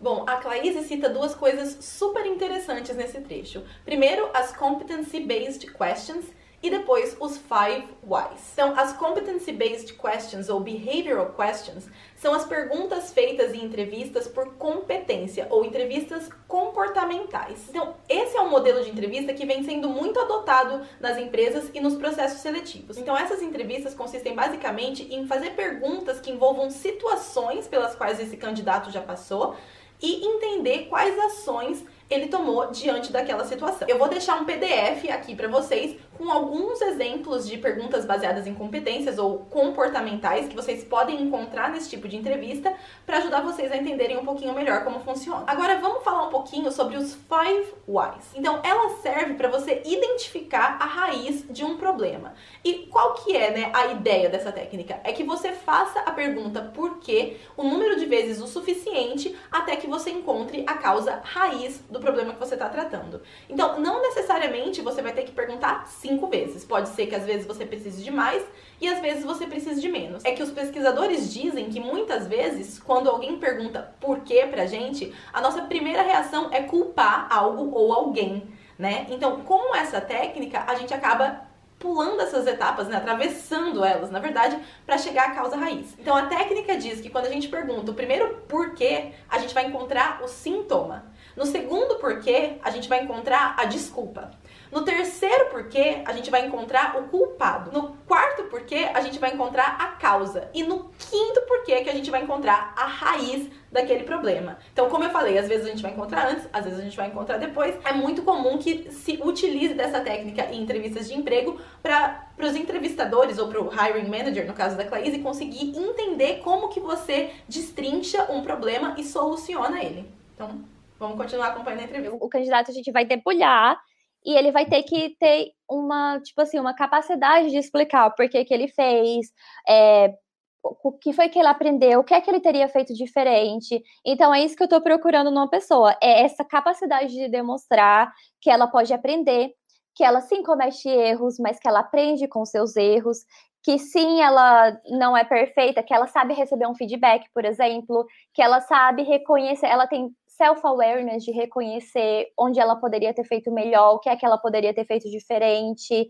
Bom, a Claíse cita duas coisas super interessantes nesse trecho. Primeiro, as competency-based questions, e depois os five whys. Então, as competency-based questions ou behavioral questions são as perguntas feitas em entrevistas por competência ou entrevistas comportamentais. Então, esse é um modelo de entrevista que vem sendo muito adotado nas empresas e nos processos seletivos. Então, essas entrevistas consistem basicamente em fazer perguntas que envolvam situações pelas quais esse candidato já passou e entender quais ações ele tomou diante daquela situação. Eu vou deixar um PDF aqui para vocês com alguns exemplos de perguntas baseadas em competências ou comportamentais que vocês podem encontrar nesse tipo de entrevista para ajudar vocês a entenderem um pouquinho melhor como funciona. Agora vamos falar um pouquinho sobre os five whys. Então, ela serve para você identificar a raiz de um problema. E qual que é, né, a ideia dessa técnica? É que você faça a pergunta por quê o número de vezes o suficiente até que você encontre a causa raiz do problema que você está tratando. Então, não necessariamente você vai ter que perguntar cinco vezes. Pode ser que às vezes você precise de mais e às vezes você precise de menos. É que os pesquisadores dizem que muitas vezes, quando alguém pergunta por quê pra gente, a nossa primeira reação é culpar algo ou alguém, né? Então, com essa técnica, a gente acaba pulando essas etapas, né, atravessando elas, na verdade, para chegar à causa raiz. Então a técnica diz que quando a gente pergunta o primeiro porquê, a gente vai encontrar o sintoma. No segundo porquê, a gente vai encontrar a desculpa. No terceiro porquê, a gente vai encontrar o culpado. No quarto porquê, a gente vai encontrar a causa. E no quinto porquê que a gente vai encontrar a raiz daquele problema. Então, como eu falei, às vezes a gente vai encontrar antes, às vezes a gente vai encontrar depois. É muito comum que se utilize dessa técnica em entrevistas de emprego para os entrevistadores ou para o hiring manager, no caso da Claise, conseguir entender como que você destrincha um problema e soluciona ele. Então, vamos continuar acompanhando a entrevista. O candidato a gente vai debulhar e ele vai ter que ter uma, tipo assim, uma capacidade de explicar o porquê que ele fez, é, o que foi que ele aprendeu, o que é que ele teria feito diferente. Então é isso que eu estou procurando numa pessoa, é essa capacidade de demonstrar que ela pode aprender, que ela sim comete erros, mas que ela aprende com seus erros, que sim, ela não é perfeita, que ela sabe receber um feedback, por exemplo, que ela sabe reconhecer, ela tem self-awareness de reconhecer onde ela poderia ter feito melhor, o que é que ela poderia ter feito diferente.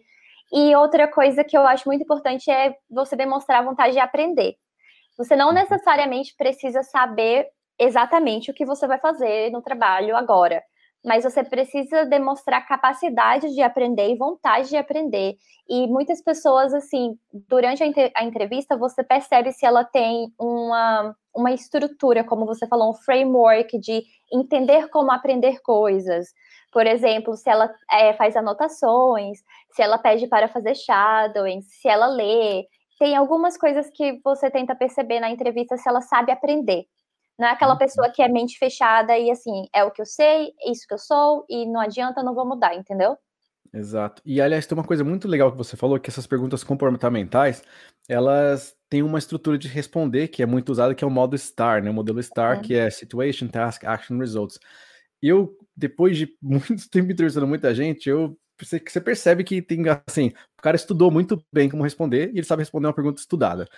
E outra coisa que eu acho muito importante é você demonstrar vontade de aprender. Você não uhum. necessariamente precisa saber exatamente o que você vai fazer no trabalho agora, mas você precisa demonstrar capacidade de aprender e vontade de aprender. E muitas pessoas, assim, durante a, entrevista, você percebe se ela tem uma, uma estrutura, como você falou, um framework de entender como aprender coisas. Por exemplo, se ela é, faz anotações, se ela pede para fazer shadowing, se ela lê. Tem algumas coisas que você tenta perceber na entrevista se ela sabe aprender. Não é aquela uhum. pessoa que é mente fechada e assim, é o que eu sei, é isso que eu sou, e não adianta, não vou mudar, entendeu? Exato. E aliás, tem uma coisa muito legal que você falou, que essas perguntas comportamentais, elas têm uma estrutura de responder que é muito usada, que é o modo STAR, né? O modelo STAR, é. que é Situation, Task, Action, Results. Eu, depois de muito tempo entrevistando muita gente, eu você percebe que tem assim, o cara estudou muito bem como responder e ele sabe responder uma pergunta estudada.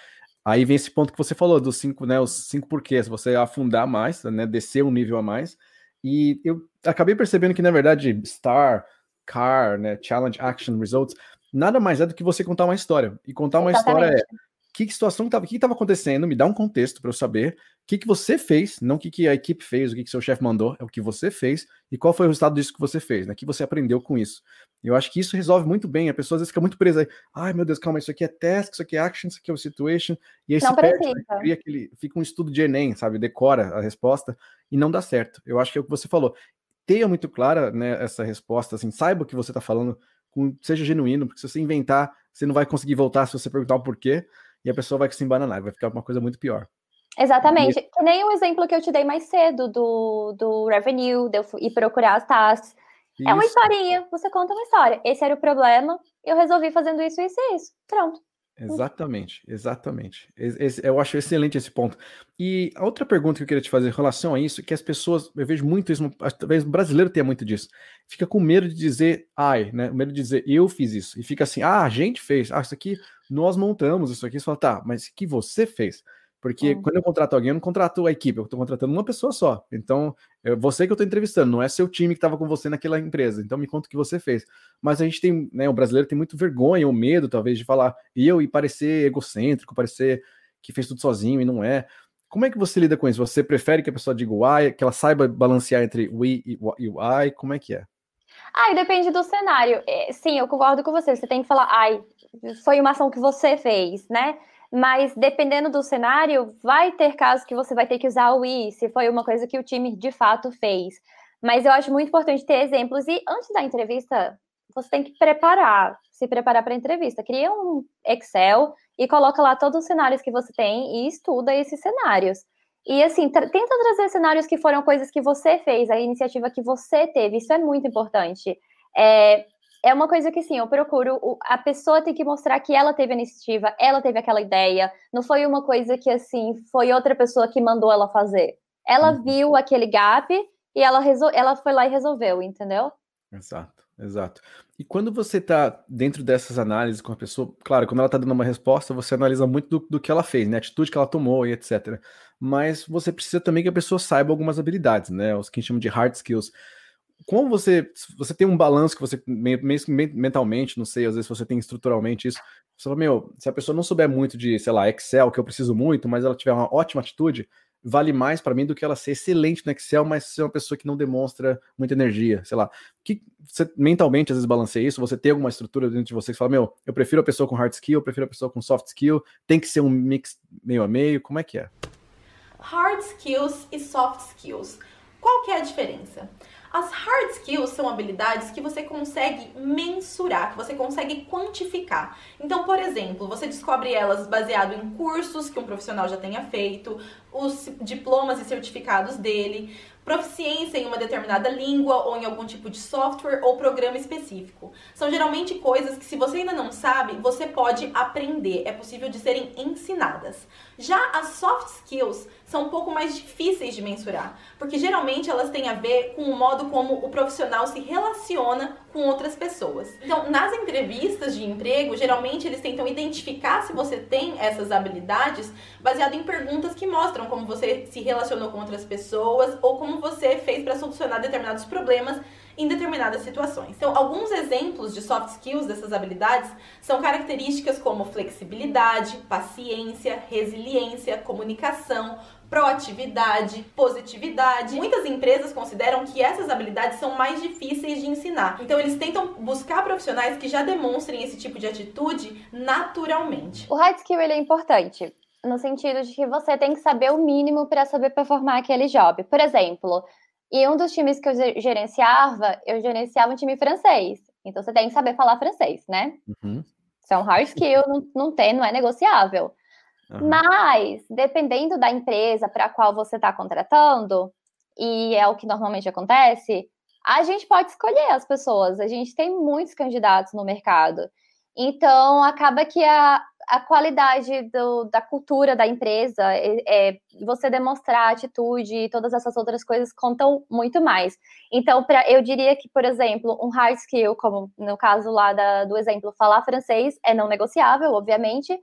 Aí vem esse ponto que você falou dos cinco, né, os cinco porquês, você afundar mais, né, descer um nível a mais. E eu acabei percebendo que na verdade STAR, CAR, né, Challenge, Action, Results, nada mais é do que você contar uma história. E contar uma história é que, que situação estava, o que estava acontecendo, me dá um contexto para eu saber o que, que você fez, não o que, que a equipe fez, o que, que seu chefe mandou, é o que você fez e qual foi o resultado disso que você fez, né? O que você aprendeu com isso. Eu acho que isso resolve muito bem. A pessoa às vezes fica muito presa aí, ai meu Deus, calma, isso aqui é task, isso aqui é action, isso aqui é o situation, e aí não se perde, né? cria aquele, fica um estudo de Enem, sabe? Decora a resposta e não dá certo. Eu acho que é o que você falou. Tenha muito clara né, essa resposta, assim, saiba o que você está falando, seja genuíno, porque se você inventar, você não vai conseguir voltar se você perguntar o porquê e a pessoa vai se embananar, vai ficar uma coisa muito pior. Exatamente. E... Que nem o exemplo que eu te dei mais cedo do, do revenue, de eu ir procurar as. Isso. É uma historinha, você conta uma história. Esse era o problema, eu resolvi fazendo isso, isso e isso. Pronto. Exatamente, exatamente. Esse, eu acho excelente esse ponto. E a outra pergunta que eu queria te fazer em relação a isso, que as pessoas, eu vejo muito isso, talvez o brasileiro tenha muito disso, fica com medo de dizer ai, né? Medo de dizer eu fiz isso. E fica assim, ah, a gente fez, ah, isso aqui nós montamos, isso aqui. Você fala, tá, mas que você fez? Porque quando eu contrato alguém, eu não contrato a equipe, eu estou contratando uma pessoa só. Então, é você que eu estou entrevistando, não é seu time que estava com você naquela empresa. Então, me conta o que você fez. Mas a gente tem, né, o brasileiro tem muito vergonha ou medo, talvez, de falar eu e parecer egocêntrico, parecer que fez tudo sozinho e não é. Como é que você lida com isso? Você prefere que a pessoa diga o I, que ela saiba balancear entre we e o I? Como é que é? Ah, depende do cenário. É, sim, eu concordo com você. Você tem que falar, ai, foi uma ação que você fez, né? Mas dependendo do cenário, vai ter casos que você vai ter que usar o i, se foi uma coisa que o time de fato fez. Mas eu acho muito importante ter exemplos. E antes da entrevista, você tem que preparar. se preparar para a entrevista. Cria um Excel e coloca lá todos os cenários que você tem e estuda esses cenários. E assim, tra tenta trazer cenários que foram coisas que você fez, a iniciativa que você teve, isso é muito importante. É, é uma coisa que, sim, eu procuro. A pessoa tem que mostrar que ela teve a iniciativa, ela teve aquela ideia. Não foi uma coisa que, assim, foi outra pessoa que mandou ela fazer. Ela uhum. viu aquele gap e ela, resol... ela foi lá e resolveu, entendeu? Exato, exato. E quando você está dentro dessas análises com a pessoa, claro, quando ela está dando uma resposta, você analisa muito do, do, que ela fez, né? A atitude que ela tomou e etc. Mas você precisa também que a pessoa saiba algumas habilidades, né? Os que a gente chama de hard skills como você você tem um balanço que você mentalmente, não sei, às vezes você tem estruturalmente isso, você fala, meu, se a pessoa não souber muito de, sei lá, Excel, que eu preciso muito, mas ela tiver uma ótima atitude, vale mais para mim do que ela ser excelente no Excel, mas ser uma pessoa que não demonstra muita energia, sei lá. Que você mentalmente às vezes balanceia isso, você tem alguma estrutura dentro de você que fala, meu, eu prefiro a pessoa com hard skill, eu prefiro a pessoa com soft skill, tem que ser um mix meio a meio, como é que é? Hard skills e soft skills. Qual que é a diferença? As hard skills são habilidades que você consegue mensurar, que você consegue quantificar. Então, por exemplo, você descobre elas baseado em cursos que um profissional já tenha feito, os diplomas e certificados dele, proficiência em uma determinada língua ou em algum tipo de software ou programa específico. São geralmente coisas que, se você ainda não sabe, você pode aprender, é possível de serem ensinadas. Já as soft skills são um pouco mais difíceis de mensurar, porque geralmente elas têm a ver com o modo como o profissional se relaciona com outras pessoas. Então, nas entrevistas de emprego, geralmente eles tentam identificar se você tem essas habilidades baseado em perguntas que mostram como você se relacionou com outras pessoas ou como você fez para solucionar determinados problemas em determinadas situações. Então, alguns exemplos de soft skills dessas habilidades são características como flexibilidade, paciência, resiliência, comunicação, proatividade, positividade. Muitas empresas consideram que essas habilidades são mais difíceis de ensinar. Então eles tentam buscar profissionais que já demonstrem esse tipo de atitude naturalmente. O hard skill ele é importante no sentido de que você tem que saber o mínimo para saber performar aquele job. Por exemplo, em um dos times que eu gerenciava, eu gerenciava um time francês. Então você tem que saber falar francês, né? Uhum. Isso é um hard skill, não, não tem, não é negociável. Uhum. Mas, dependendo da empresa para a qual você está contratando, e é o que normalmente acontece, a gente pode escolher as pessoas. A gente tem muitos candidatos no mercado. Então, acaba que a, a qualidade do, da cultura da empresa, é, é, você demonstrar atitude e todas essas outras coisas contam muito mais. Então, pra, eu diria que, por exemplo, um hard skill, como no caso lá da, do exemplo, falar francês é não negociável, obviamente,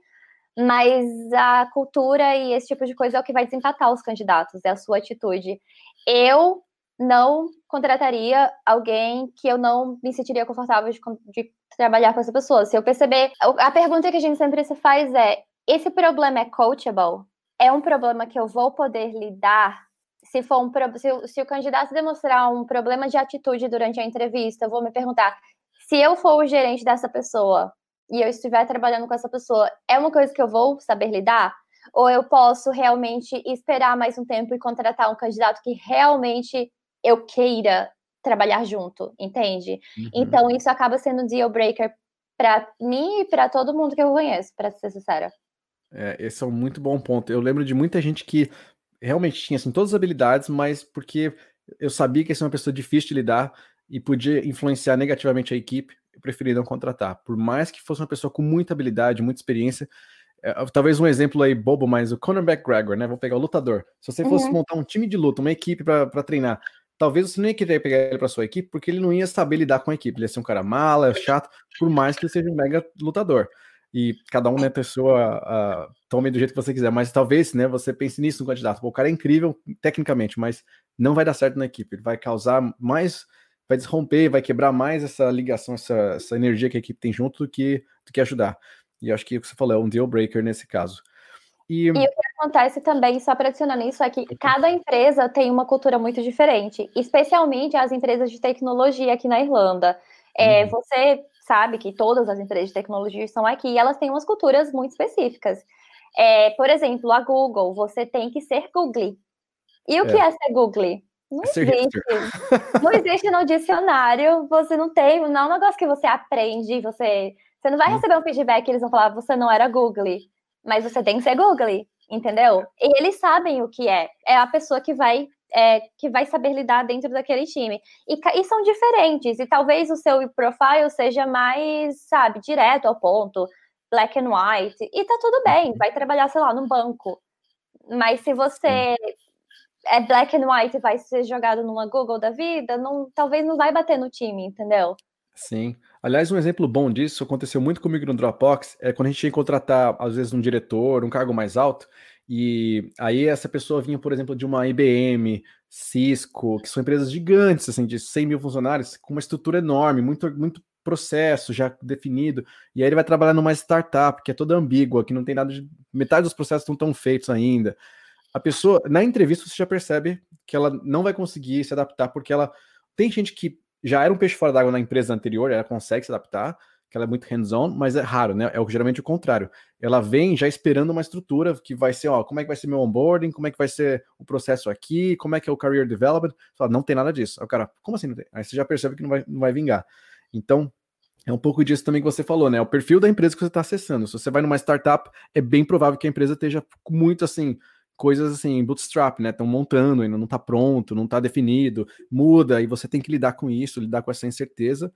mas a cultura e esse tipo de coisa é o que vai desempatar os candidatos, é a sua atitude. Eu não contrataria alguém que eu não me sentiria confortável de, de trabalhar com essa pessoa. Se eu perceber. A pergunta que a gente sempre se faz é: esse problema é coachable? É um problema que eu vou poder lidar? Se, for um, se, se o candidato demonstrar um problema de atitude durante a entrevista, eu vou me perguntar: se eu for o gerente dessa pessoa, e eu estiver trabalhando com essa pessoa, é uma coisa que eu vou saber lidar? Ou eu posso realmente esperar mais um tempo e contratar um candidato que realmente eu queira trabalhar junto, entende? Uhum. Então isso acaba sendo um deal breaker para mim e para todo mundo que eu conheço, para ser sincera. É, esse é um muito bom ponto. Eu lembro de muita gente que realmente tinha assim, todas as habilidades, mas porque eu sabia que ia ser uma pessoa difícil de lidar e podia influenciar negativamente a equipe, eu preferi não contratar. Por mais que fosse uma pessoa com muita habilidade, muita experiência, é, talvez um exemplo aí bobo, mas o Conor McGregor, né? Vou pegar o lutador. Se você fosse uhum. montar um time de luta, uma equipe para treinar, talvez você não ia querer pegar ele para sua equipe, porque ele não ia saber lidar com a equipe. Ele ia ser um cara mala, chato, por mais que ele seja um mega lutador. E cada um, né, pessoa, tome do jeito que você quiser, mas talvez, né, você pense nisso no candidato. Pô, o cara é incrível tecnicamente, mas não vai dar certo na equipe. Ele vai causar mais vai desromper, vai quebrar mais essa ligação, essa, essa energia que a equipe tem junto do que, do que ajudar. E acho que o que você falou é um deal breaker nesse caso. E, e o que acontece também, só para adicionar nisso, é que cada empresa tem uma cultura muito diferente, especialmente as empresas de tecnologia aqui na Irlanda. É, uhum. Você sabe que todas as empresas de tecnologia estão aqui e elas têm umas culturas muito específicas. É, por exemplo, a Google, você tem que ser Google. E o é. que é ser Google? Não existe. não existe no dicionário. Você não tem. Não é um negócio que você aprende, você Você não vai receber um feedback e eles vão falar, você não era Google, mas você tem que ser Google, entendeu? E eles sabem o que é. É a pessoa que vai é, que vai saber lidar dentro daquele time. E, e, são diferentes, e talvez o seu profile seja mais, sabe, direto ao ponto, black and white, e tá tudo bem, vai trabalhar, sei lá, num banco. Mas se você é black and white vai ser jogado numa Google da vida, não, talvez não vai bater no time, entendeu? Sim. Aliás, um exemplo bom disso aconteceu muito comigo no Dropbox, é quando a gente que contratar, às vezes, um diretor, um cargo mais alto, e aí essa pessoa vinha, por exemplo, de uma IBM, Cisco, que são empresas gigantes, assim, de 100 mil funcionários, com uma estrutura enorme, muito, muito processo já definido, e aí ele vai trabalhar numa startup que é toda ambígua, que não tem nada de... metade dos processos não estão feitos ainda. A pessoa, na entrevista, você já percebe que ela não vai conseguir se adaptar, porque ela tem gente que já era um peixe fora d'água na empresa anterior, ela consegue se adaptar, que ela é muito hands-on, mas é raro, né? É geralmente o contrário. Ela vem já esperando uma estrutura que vai ser, ó, como é que vai ser meu onboarding, como é que vai ser o processo aqui, como é que é o career development. Fala, não tem nada disso. Aí o cara, como assim não tem? Aí você já percebe que não vai, não vai vingar. Então, é um pouco disso também que você falou, né? O perfil da empresa que você está acessando. Se você vai numa startup, é bem provável que a empresa esteja muito assim coisas assim, bootstrap, né? Estão montando, ainda não está pronto, não está definido, muda, e você tem que lidar com isso, lidar com essa incerteza.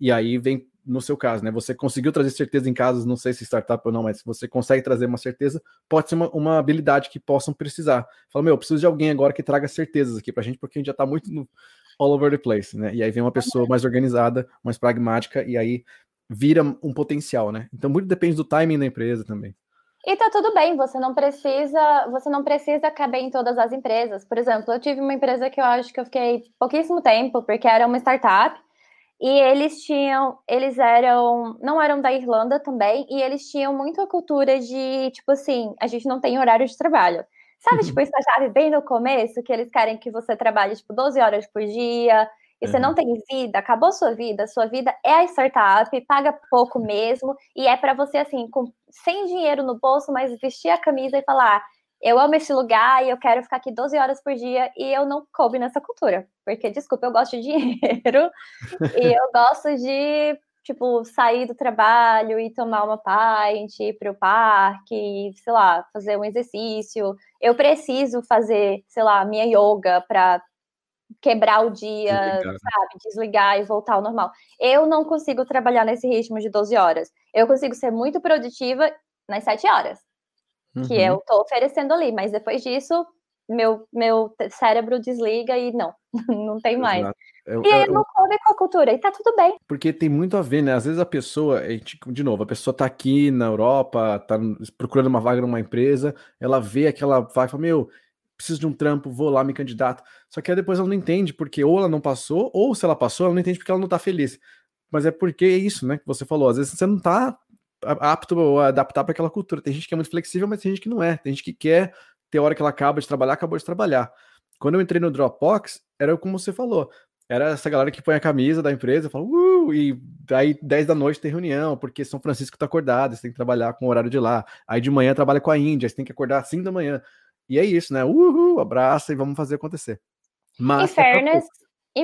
E aí vem no seu caso, né? Você conseguiu trazer certeza em casos, não sei se startup ou não, mas se você consegue trazer uma certeza, pode ser uma, uma habilidade que possam precisar. Fala, meu, eu preciso de alguém agora que traga certezas aqui pra gente, porque a gente já tá muito no all over the place, né? E aí vem uma pessoa mais organizada, mais pragmática, e aí vira um potencial, né? Então muito depende do timing da empresa também. E tá tudo bem, você não precisa, você não precisa caber em todas as empresas. Por exemplo, eu tive uma empresa que eu acho que eu fiquei pouquíssimo tempo, porque era uma startup, e eles tinham, eles eram, não eram da Irlanda também, e eles tinham muito a cultura de, tipo assim, a gente não tem horário de trabalho. Sabe, uhum. tipo, estagiário bem no começo, que eles querem que você trabalhe, tipo, 12 horas por dia, e você não tem vida, acabou sua vida, sua vida é a startup, paga pouco mesmo, e é para você, assim, com, sem dinheiro no bolso, mas vestir a camisa e falar, eu amo esse lugar e eu quero ficar aqui 12 horas por dia e eu não coube nessa cultura. Porque, desculpa, eu gosto de dinheiro e eu gosto de, tipo, sair do trabalho e tomar uma pint, ir para o parque, sei lá, fazer um exercício. Eu preciso fazer, sei lá, minha yoga para quebrar o dia, desligar. Né? sabe? Desligar e voltar ao normal. Eu não consigo trabalhar nesse ritmo de 12 horas. Eu consigo ser muito produtiva nas 7 horas que uhum. eu tô oferecendo ali, mas depois disso, meu, meu cérebro desliga e não, não tem mais. Eu, e aí eu, não come com a cultura, e tá tudo bem. Porque tem muito a ver, né? Às vezes a pessoa, de novo, a pessoa tá aqui na Europa, tá procurando uma vaga numa empresa, ela vê aquela vaga e fala, meu, preciso de um trampo, vou lá, me candidato. Só que aí depois ela não entende porque ou ela não passou, ou se ela passou, ela não entende porque ela não tá feliz. Mas é porque é isso, né, que você falou. Às vezes você não tá apto a adaptar para aquela cultura. Tem gente que é muito flexível, mas tem gente que não é. Tem gente que quer ter hora que ela acaba de trabalhar, acabou de trabalhar. Quando eu entrei no Dropbox, era como você falou. Era essa galera que põe a camisa da empresa, fala, uh, e aí 10 da noite tem reunião, porque São Francisco tá acordado, você tem que trabalhar com o horário de lá. Aí de manhã trabalha com a Índia, você tem que acordar 5 da manhã. E é isso, né? Uhul, abraça e vamos fazer acontecer. Mas,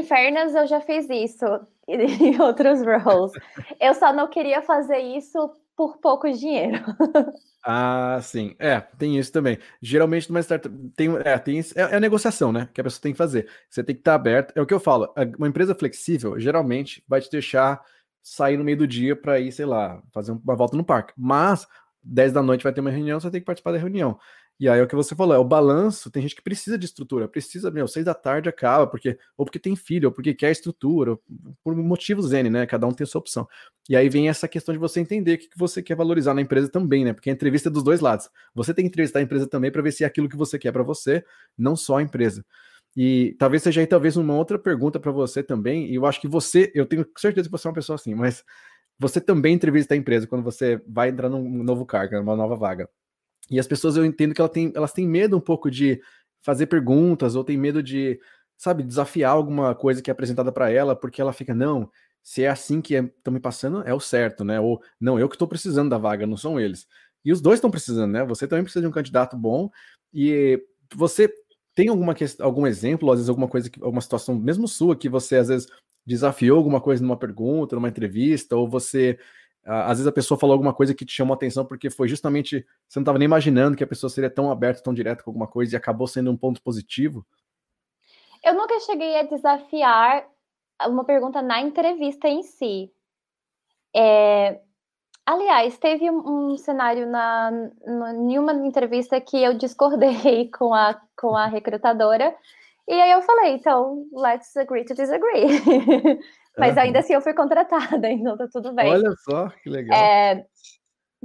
fairness, eu já fiz isso em outros roles. Eu só não queria fazer isso por pouco dinheiro. Ah, sim. É, tem isso também. Geralmente numa startup tem, é, tem é, é, a negociação, né? Que a pessoa tem que fazer. Você tem que estar aberto. É o que eu falo. Uma empresa flexível geralmente vai te deixar sair no meio do dia para ir, sei lá, fazer uma volta no parque. Mas 10 da noite vai ter uma reunião, você tem que participar da reunião. E aí é o que você falou, é o balanço, tem gente que precisa de estrutura, precisa, meu, seis da tarde acaba, porque, ou porque tem filho, ou porque quer estrutura, por motivos N, né? Cada um tem a sua opção. E aí vem essa questão de você entender o que você quer valorizar na empresa também, né? Porque a entrevista é dos dois lados. Você tem que entrevistar a empresa também para ver se é aquilo que você quer para você, não só a empresa. E talvez seja aí talvez uma outra pergunta para você também, e eu acho que você, eu tenho certeza que você é uma pessoa assim, mas você também entrevista a empresa quando você vai entrar num novo cargo, numa nova vaga. E as pessoas eu entendo que ela tem, elas têm medo um pouco de fazer perguntas ou tem medo de, sabe, desafiar alguma coisa que é apresentada para ela, porque ela fica, não, se é assim que estão é, me passando, é o certo, né? Ou não, eu que estou precisando da vaga, não são eles. E os dois estão precisando, né? Você também precisa de um candidato bom e você tem alguma algum exemplo, às vezes alguma coisa, alguma situação mesmo sua que você às vezes desafiou alguma coisa numa pergunta, numa entrevista, ou você Às vezes a pessoa falou alguma coisa que te chamou a atenção porque foi justamente. Você não estava nem imaginando que a pessoa seria tão aberta, tão direta com alguma coisa e acabou sendo um ponto positivo? Eu nunca cheguei a desafiar uma pergunta na entrevista em si. É, aliás, teve um, cenário na, na, em uma entrevista que eu discordei com a, com a recrutadora. E aí eu falei, então, let's agree to disagree. Mas ainda assim eu fui contratada, então tá tudo bem. Olha só, que legal. É,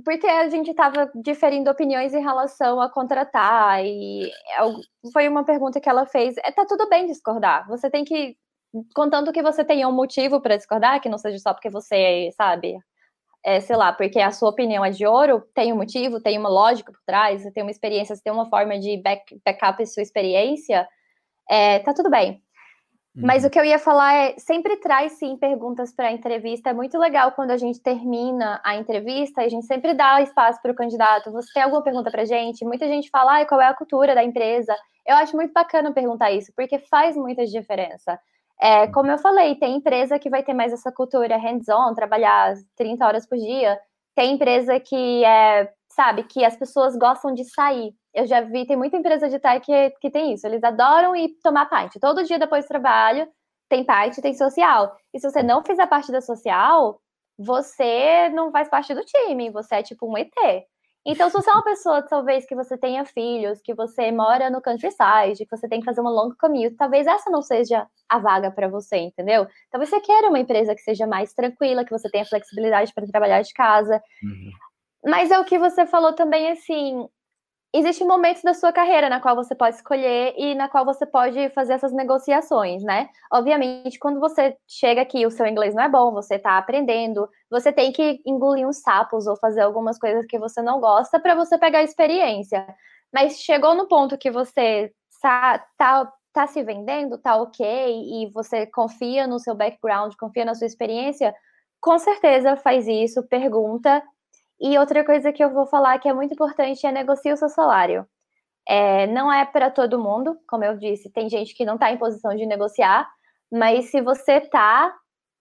porque a gente estava diferindo opiniões em relação a contratar, e foi uma pergunta que ela fez. É, tá tudo bem discordar. Você tem que. Contanto que você tenha um motivo para discordar, que não seja só porque você, sabe, é, sei lá, porque a sua opinião é de ouro, tem um motivo, tem uma lógica por trás, você tem uma experiência, você tem uma forma de back, backup sua experiência, é, tá tudo bem. Mas uhum. o que eu ia falar é, sempre traz sim perguntas para a entrevista. É muito legal quando a gente termina a entrevista, a gente sempre dá espaço para o candidato. Você tem alguma pergunta para gente? Muita gente fala, ah, qual é a cultura da empresa? Eu acho muito bacana perguntar isso, porque faz muita diferença. É, como eu falei, tem empresa que vai ter mais essa cultura hands-on, trabalhar 30 horas por dia. Tem empresa que é, sabe, que as pessoas gostam de sair. Eu já vi, tem muita empresa de tech que, que tem isso. Eles adoram ir tomar parte. Todo dia depois do trabalho, tem parte, tem social. E se você não fizer parte da social, você não faz parte do time. Você é tipo um ET. Então, se você é uma pessoa, talvez, que você tenha filhos, que você mora no countryside, que você tem que fazer uma longa commute, talvez essa não seja a vaga para você, entendeu? Talvez você queira uma empresa que seja mais tranquila, que você tenha flexibilidade para trabalhar de casa. Uhum. Mas é o que você falou também, assim, existem momentos da sua carreira na qual você pode escolher e na qual você pode fazer essas negociações, né? Obviamente, quando você chega aqui, o seu inglês não é bom, você está aprendendo, você tem que engolir uns sapos ou fazer algumas coisas que você não gosta para você pegar experiência. Mas chegou no ponto que você tá, tá, tá se vendendo, tá ok, e você confia no seu background, confia na sua experiência, com certeza faz isso, pergunta e outra coisa que eu vou falar que é muito importante é negociar o seu salário. É, não é para todo mundo, como eu disse, tem gente que não está em posição de negociar, mas se você tá,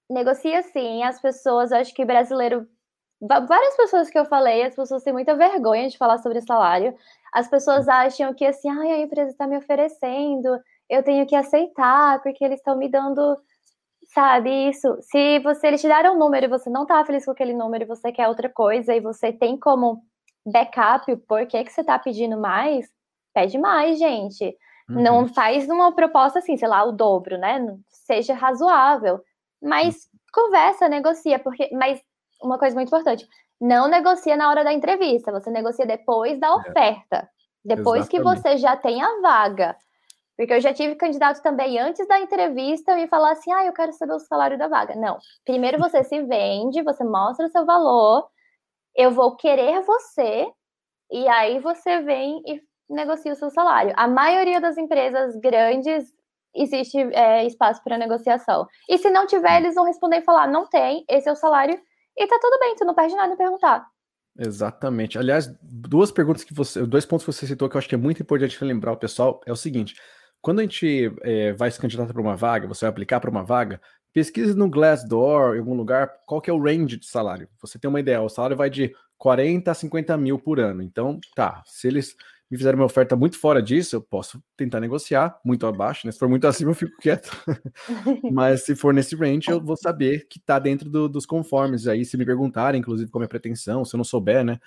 negocia sim. As pessoas, acho que brasileiro, várias pessoas que eu falei, as pessoas têm muita vergonha de falar sobre salário. As pessoas acham que assim, ai, a empresa está me oferecendo, eu tenho que aceitar, porque eles estão me dando Sabe, isso. Se você eles te deram um número e você não tá feliz com aquele número e você quer outra coisa e você tem como backup o porquê que você tá pedindo mais, pede mais, gente. Uhum. Não faz uma proposta assim, sei lá, o dobro, né? Seja razoável. Mas uhum. conversa, negocia, porque. Mas uma coisa muito importante: não negocia na hora da entrevista, você negocia depois da é. oferta. É. Depois Exatamente. que você já tem a vaga. Porque eu já tive candidato também antes da entrevista me falar assim: ah, eu quero saber o salário da vaga. Não. Primeiro você se vende, você mostra o seu valor, eu vou querer você, e aí você vem e negocia o seu salário. A maioria das empresas grandes existe é, espaço para negociação. E se não tiver, eles vão responder e falar: não tem, esse é o salário, e tá tudo bem, tu não perde nada em perguntar. Exatamente. Aliás, duas perguntas que você, dois pontos que você citou que eu acho que é muito importante lembrar o pessoal é o seguinte: quando a gente é, vai se candidatar para uma vaga, você vai aplicar para uma vaga, pesquise no Glassdoor, em algum lugar, qual que é o range de salário. Você tem uma ideia, o salário vai de 40 a 50 mil por ano. Então, tá, se eles me fizerem uma oferta muito fora disso, eu posso tentar negociar muito abaixo, né? Se for muito acima, eu fico quieto. Mas se for nesse range, eu vou saber que tá dentro do, dos conformes. Aí, se me perguntarem, inclusive, qual é a pretensão, se eu não souber, né?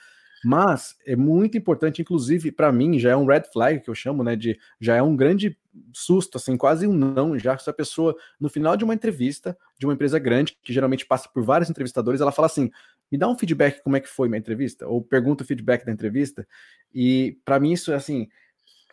Mas é muito importante, inclusive, para mim, já é um red flag que eu chamo, né? De já é um grande susto, assim, quase um não, já que essa pessoa, no final de uma entrevista de uma empresa grande, que geralmente passa por vários entrevistadores, ela fala assim: me dá um feedback como é que foi minha entrevista, ou pergunta o feedback da entrevista. E para mim isso é assim,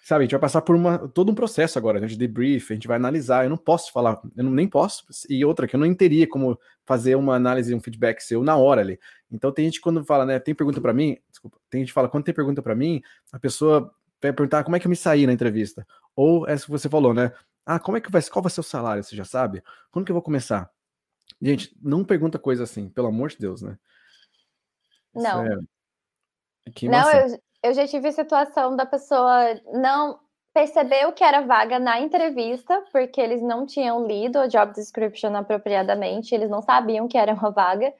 sabe, a gente vai passar por uma, todo um processo agora, né, de debrief, a gente vai analisar, eu não posso falar, eu não, nem posso, e outra, que eu não teria como fazer uma análise, um feedback seu na hora ali. Então tem gente quando fala, né, tem pergunta para mim, desculpa, tem gente que fala, quando tem pergunta para mim, a pessoa vai perguntar como é que eu me saí na entrevista. Ou essa que você falou, né, ah, como é que vai, qual vai ser o salário, você já sabe? Quando que eu vou começar? Gente, não pergunta coisa assim, pelo amor de Deus, né? Não. É... não, eu, eu já tive situação da pessoa não perceber o que era vaga na entrevista, porque eles não tinham lido a job description apropriadamente, eles não sabiam que era uma vaga.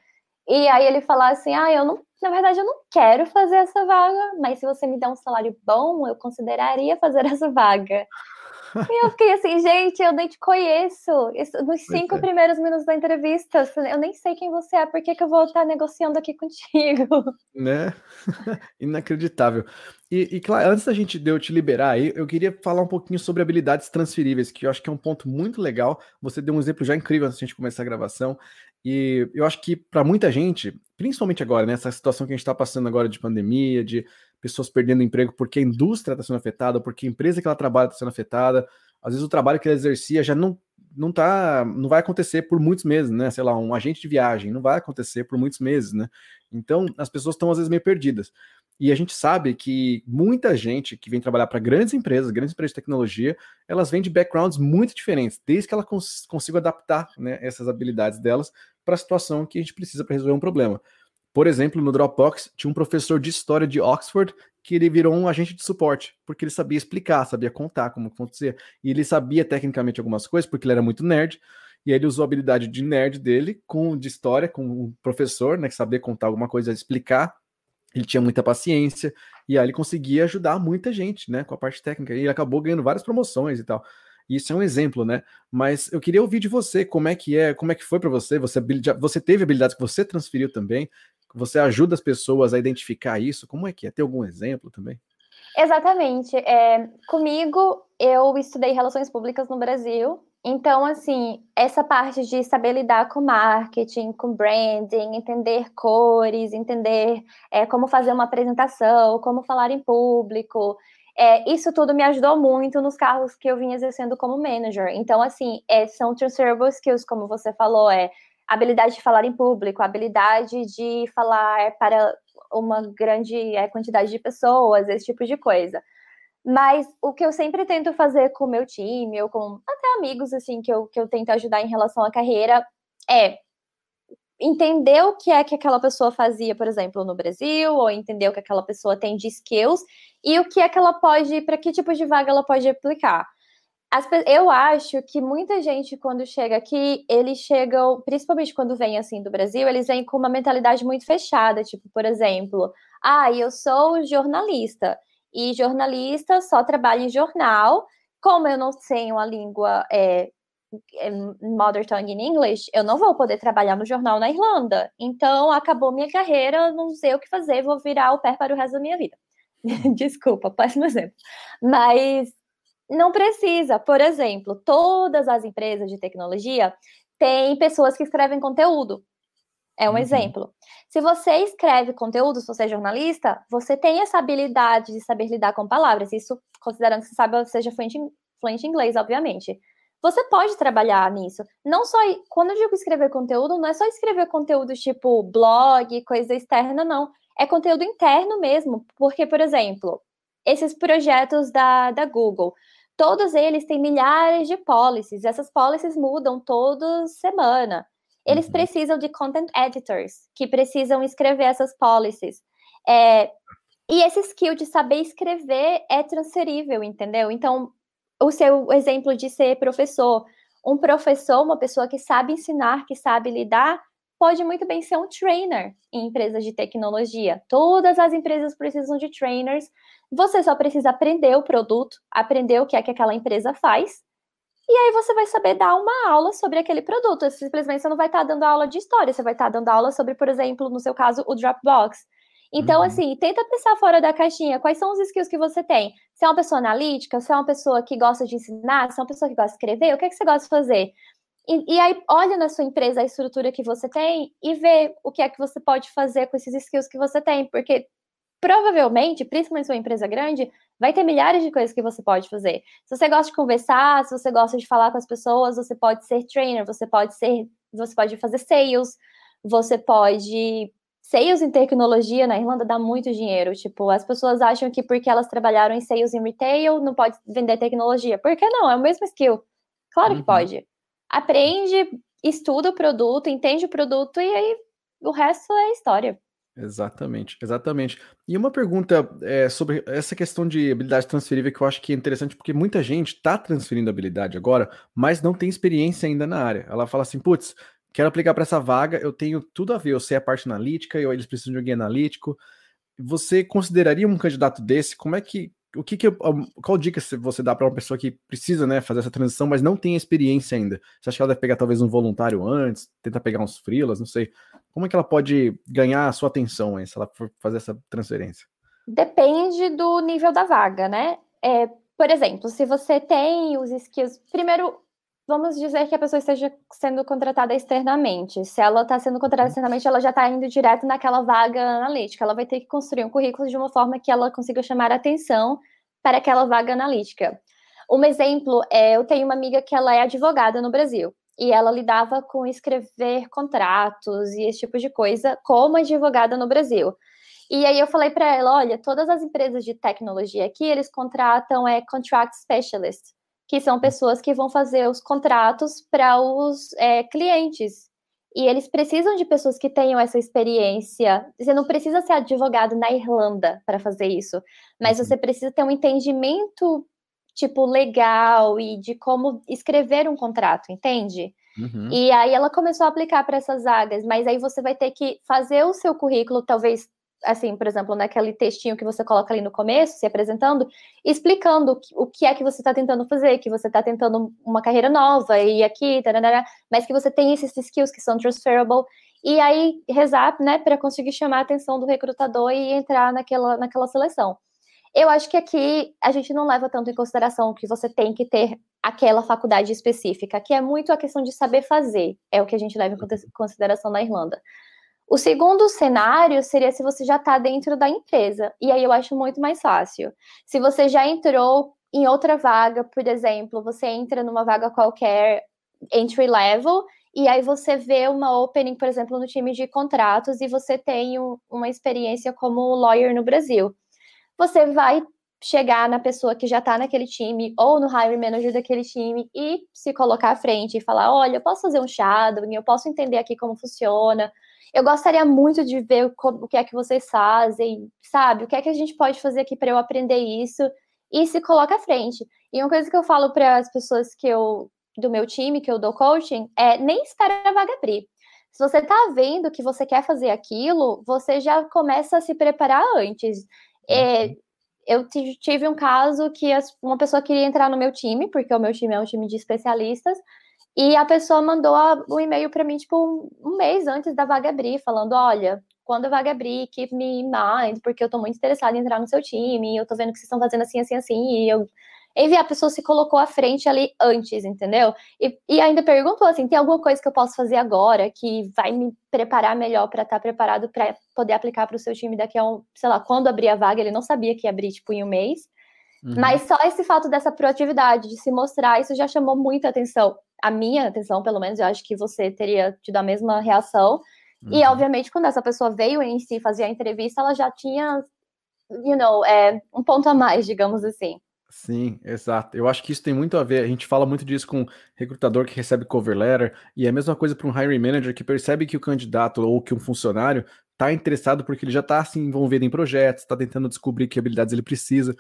E aí ele falar assim: ah, eu não, na verdade, eu não quero fazer essa vaga, mas se você me der um salário bom, eu consideraria fazer essa vaga. E eu fiquei assim, gente, eu nem te conheço. Isso, nos cinco é. primeiros minutos da entrevista, eu nem sei quem você é, por que, que eu vou estar negociando aqui contigo? Né? Inacreditável. E, e, claro, antes da gente de eu te liberar aí, eu queria falar um pouquinho sobre habilidades transferíveis, que eu acho que é um ponto muito legal. Você deu um exemplo já incrível antes da gente começar a gravação. E eu acho que para muita gente, principalmente agora, nessa né, situação que a gente está passando agora de pandemia, de pessoas perdendo emprego porque a indústria está sendo afetada, porque a empresa que ela trabalha está sendo afetada. Às vezes o trabalho que ela exercia já não não tá, não vai acontecer por muitos meses, né? Sei lá, um agente de viagem não vai acontecer por muitos meses, né? Então, as pessoas estão às vezes meio perdidas. E a gente sabe que muita gente que vem trabalhar para grandes empresas, grandes empresas de tecnologia, elas vêm de backgrounds muito diferentes, desde que ela cons consiga adaptar né, essas habilidades delas para a situação que a gente precisa para resolver um problema. Por exemplo, no Dropbox tinha um professor de história de Oxford que ele virou um agente de suporte, porque ele sabia explicar, sabia contar como acontecer. E ele sabia tecnicamente algumas coisas, porque ele era muito nerd. E aí ele usou a habilidade de nerd dele com de história, com um professor, né, que sabia contar alguma coisa, explicar. Ele tinha muita paciência e aí ele conseguia ajudar muita gente, né, com a parte técnica. E ele acabou ganhando várias promoções e tal. Isso é um exemplo, né? Mas eu queria ouvir de você como é que é, como é que foi para você. Você, você teve habilidades que você transferiu também. Você ajuda as pessoas a identificar isso? Como é que é? Tem algum exemplo também? Exatamente. É, comigo, eu estudei relações públicas no Brasil. Então, assim, essa parte de saber lidar com marketing, com branding, entender cores, entender é, como fazer uma apresentação, como falar em público, é, isso tudo me ajudou muito nos carros que eu vim exercendo como manager. Então, assim, é, são transferable skills, como você falou, é habilidade de falar em público, habilidade de falar para uma grande é, quantidade de pessoas, esse tipo de coisa. Mas o que eu sempre tento fazer com o meu time, ou com até amigos, assim, que eu, que eu tento ajudar em relação à carreira, é entender o que é que aquela pessoa fazia, por exemplo, no Brasil, ou entender o que aquela pessoa tem de skills, e o que é que ela pode, para que tipo de vaga ela pode aplicar. As, eu acho que muita gente, quando chega aqui, eles chegam, principalmente quando vem assim do Brasil, eles vêm com uma mentalidade muito fechada, tipo, por exemplo, ah, eu sou jornalista, e jornalista só trabalha em jornal, como eu não tenho a língua é, é, mother tongue in English, eu não vou poder trabalhar no jornal na Irlanda. Então, acabou minha carreira, não sei o que fazer, vou virar o pé para o resto da minha vida. Desculpa, péssimo exemplo. Mas não precisa. Por exemplo, todas as empresas de tecnologia têm pessoas que escrevem conteúdo. É um uhum. exemplo. Se você escreve conteúdo, se você é jornalista, você tem essa habilidade de saber lidar com palavras. Isso considerando que você sabe, seja fluente em, fluente em inglês, obviamente. Você pode trabalhar nisso. Não só. Quando eu digo escrever conteúdo, não é só escrever conteúdo tipo blog, coisa externa, não. É conteúdo interno mesmo. Porque, por exemplo, esses projetos da, da Google todos eles têm milhares de policies, essas policies mudam toda semana. Eles uhum. precisam de content editors, que precisam escrever essas policies. É, e esse skill de saber escrever é transferível, entendeu? Então, o seu exemplo de ser professor, um professor, uma pessoa que sabe ensinar, que sabe lidar, pode muito bem ser um trainer em empresas de tecnologia. Todas as empresas precisam de trainers você só precisa aprender o produto, aprender o que é que aquela empresa faz, e aí você vai saber dar uma aula sobre aquele produto. Simplesmente você não vai estar dando aula de história, você vai estar dando aula sobre, por exemplo, no seu caso, o Dropbox. Então, uhum. assim, tenta pensar fora da caixinha. Quais são os skills que você tem? Você é uma pessoa analítica? Você é uma pessoa que gosta de ensinar? Você é uma pessoa que gosta de escrever? O que, é que você gosta de fazer? E, e, aí, olha na sua empresa a estrutura que você tem e vê o que é que você pode fazer com esses skills que você tem. Porque provavelmente, principalmente uma empresa grande, vai ter milhares de coisas que você pode fazer. Se você gosta de conversar, se você gosta de falar com as pessoas, você pode ser trainer, você pode ser, você pode fazer sales, você pode sales em tecnologia na Irlanda dá muito dinheiro. Tipo, as pessoas acham que porque elas trabalharam em sales em retail, não pode vender tecnologia. Por que não? É o mesmo skill. Claro uhum. que pode. Aprende, estuda o produto, entende o produto e aí o resto é história. Exatamente, exatamente. E uma pergunta é, sobre essa questão de habilidade transferível que eu acho que é interessante, porque muita gente está transferindo habilidade agora, mas não tem experiência ainda na área. Ela fala assim, putz, quero aplicar para essa vaga, eu tenho tudo a ver, eu sei a parte analítica, eu, eles precisam de alguém analítico. Você consideraria um candidato desse? Como é que o que, que qual dica você dá para uma pessoa que precisa, né, fazer essa transição, mas não tem experiência ainda? Você acha que ela deve pegar talvez um voluntário antes, tentar pegar uns freelas, não sei. Como é que ela pode ganhar a sua atenção aí, se ela for fazer essa transferência? Depende do nível da vaga, né? É, por exemplo, se você tem os skills. Primeiro, vamos dizer que a pessoa esteja sendo contratada externamente. Se ela está sendo contratada uhum. externamente, ela já está indo direto naquela vaga analítica. Ela vai ter que construir um currículo de uma forma que ela consiga chamar atenção para aquela vaga analítica. Um exemplo é, eu tenho uma amiga que ela é advogada no Brasil e ela lidava com escrever contratos e esse tipo de coisa como advogada no Brasil. E aí eu falei para ela, olha, todas as empresas de tecnologia aqui, eles contratam é contract specialist, que são pessoas que vão fazer os contratos para os é, clientes. E eles precisam de pessoas que tenham essa experiência. Você não precisa ser advogado na Irlanda para fazer isso, mas uhum. você precisa ter um entendimento tipo legal e de como escrever um contrato, entende? Uhum. E aí ela começou a aplicar para essas vagas, mas aí você vai ter que fazer o seu currículo, talvez assim, por exemplo, naquele textinho que você coloca ali no começo, se apresentando, explicando o que é que você está tentando fazer, que você está tentando uma carreira nova e aqui, tarará, mas que você tem esses skills que são transferable, e aí rezar, né, para conseguir chamar a atenção do recrutador e entrar naquela, naquela seleção. Eu acho que aqui a gente não leva tanto em consideração que você tem que ter aquela faculdade específica, que é muito a questão de saber fazer, é o que a gente leva em consideração na Irlanda. O segundo cenário seria se você já está dentro da empresa, e aí eu acho muito mais fácil. Se você já entrou em outra vaga, por exemplo, você entra numa vaga qualquer, entry level, e aí você vê uma opening, por exemplo, no time de contratos, e você tem um, uma experiência como lawyer no Brasil. Você vai chegar na pessoa que já está naquele time ou no hiring manager daquele time e se colocar à frente e falar: olha, eu posso fazer um shadowing, eu posso entender aqui como funciona, eu gostaria muito de ver o que é que vocês fazem, sabe? O que é que a gente pode fazer aqui para eu aprender isso e se coloca à frente. E uma coisa que eu falo para as pessoas que eu do meu time, que eu dou coaching, é nem espera a vaga abrir. Se você está vendo que você quer fazer aquilo, você já começa a se preparar antes. É, uhum. eu tive um caso que uma pessoa queria entrar no meu time, porque o meu time é um time de especialistas, e a pessoa mandou o um e-mail para mim, tipo, um mês antes da vaga abrir, falando: olha, quando a vaga abrir, keep me in mind, porque eu tô muito interessada em entrar no seu time, eu tô vendo que vocês estão fazendo assim, assim, assim, e eu. Enviar a pessoa se colocou à frente ali antes, entendeu? E, e ainda perguntou assim: tem alguma coisa que eu posso fazer agora que vai me preparar melhor para estar tá preparado para poder aplicar para o seu time daqui a um, sei lá, quando abrir a vaga? Ele não sabia que ia abrir, tipo, em um mês. Uhum. Mas só esse fato dessa proatividade, de se mostrar, isso já chamou muita atenção a minha atenção, pelo menos, eu acho que você teria tido a mesma reação. Uhum. E, obviamente, quando essa pessoa veio em si fazer a entrevista, ela já tinha, you know, é, um ponto a mais, digamos assim. Sim, exato. Eu acho que isso tem muito a ver. A gente fala muito disso com recrutador que recebe cover letter, e é a mesma coisa para um hiring manager que percebe que o candidato ou que um funcionário está interessado porque ele já está se envolvendo em projetos, está tentando descobrir que habilidades ele precisa.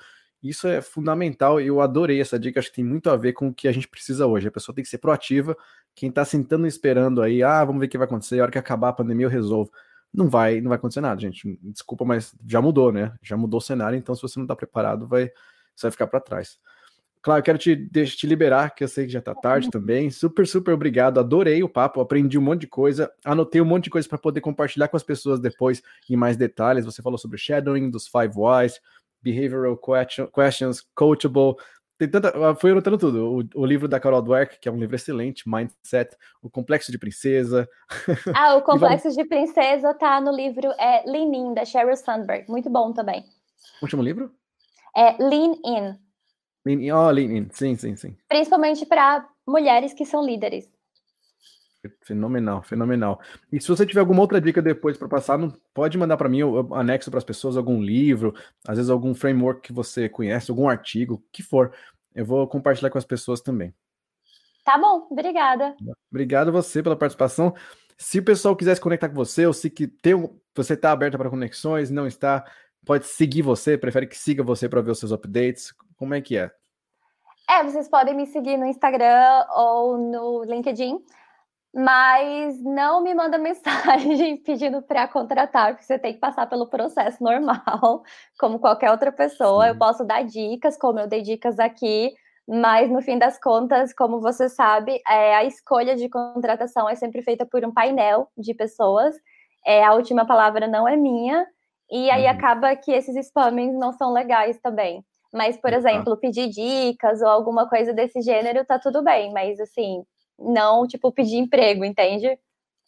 Isso é fundamental eu adorei essa dica, acho que tem muito a ver com o que a gente precisa hoje. A pessoa tem que ser proativa. Quem está sentando e esperando aí, ah, vamos ver o que vai acontecer, a hora que acabar a pandemia eu resolvo. Não vai, não vai acontecer nada, gente. Desculpa, mas já mudou, né? Já mudou o cenário, então se você não está preparado, vai, você vai ficar para trás. Claro, eu quero te, te liberar, que eu sei que já está tarde também. Super, super obrigado. Adorei o papo, aprendi um monte de coisa, anotei um monte de coisa para poder compartilhar com as pessoas depois em mais detalhes. Você falou sobre shadowing, dos five whys, Behavioral Questions, Coachable. Tem tanta, ah, foi anotando tudo. O, o, livro da Carol Dweck, que é um livro excelente, Mindset, O Complexo de Princesa. Ah, o Complexo de Princesa tá no livro é, Lean In, da Sheryl Sandberg. Muito bom também. Último livro? É Lean In. Lean In, oh, Lean In, sim, sim, sim. Principalmente para mulheres que são líderes. Fenomenal, fenomenal. E se você tiver alguma outra dica depois para passar, não, pode mandar para mim, eu anexo para as pessoas algum livro, às vezes algum framework que você conhece, algum artigo, o que for. Eu vou compartilhar com as pessoas também. Tá bom, obrigada. Obrigado você pela participação. Se o pessoal quiser se conectar com você, ou se que tem, você está aberta para conexões, não está, pode seguir você, prefere que siga você para ver os seus updates. Como é que é? É, vocês podem me seguir no Instagram ou no LinkedIn mas não me manda mensagem pedindo para contratar, porque você tem que passar pelo processo normal, como qualquer outra pessoa. Sim. Eu posso dar dicas, como eu dei dicas aqui, mas no fim das contas, como você sabe, é, a escolha de contratação é sempre feita por um painel de pessoas. É, a última palavra não é minha, e aí uhum. acaba que esses spammings não são legais também. Mas, por exemplo, pedir dicas ou alguma coisa desse gênero, tá tudo bem, mas assim, não, tipo, pedir emprego, entende?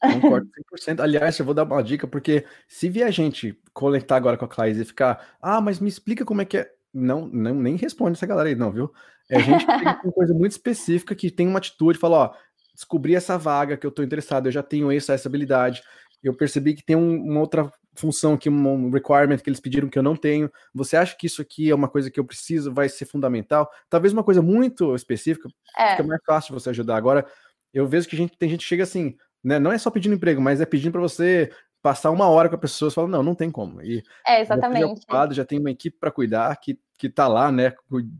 Concordo 100%. Aliás, eu vou dar uma dica, porque se vier a gente conectar agora com a Clays e ficar, ah, mas me explica como é que é. Não, não nem responde essa galera aí, não, viu? É a gente tem uma coisa muito específica que tem uma atitude, fala, ó, descobri essa vaga que eu tô interessado, eu já tenho essa, essa habilidade, eu percebi que tem um, uma outra função aqui, um requirement que eles pediram que eu não tenho. Você acha que isso aqui é uma coisa que eu preciso, vai ser fundamental? Talvez uma coisa muito específica, é. fica mais fácil você ajudar. Agora, eu vejo que gente, tem gente que chega assim, né? Não é só pedindo emprego, mas é pedindo para você passar uma hora com a pessoa, e fala, não, não tem como. E é, exatamente. Já, ocupado, já tem uma equipe para cuidar, que, que tá lá, né,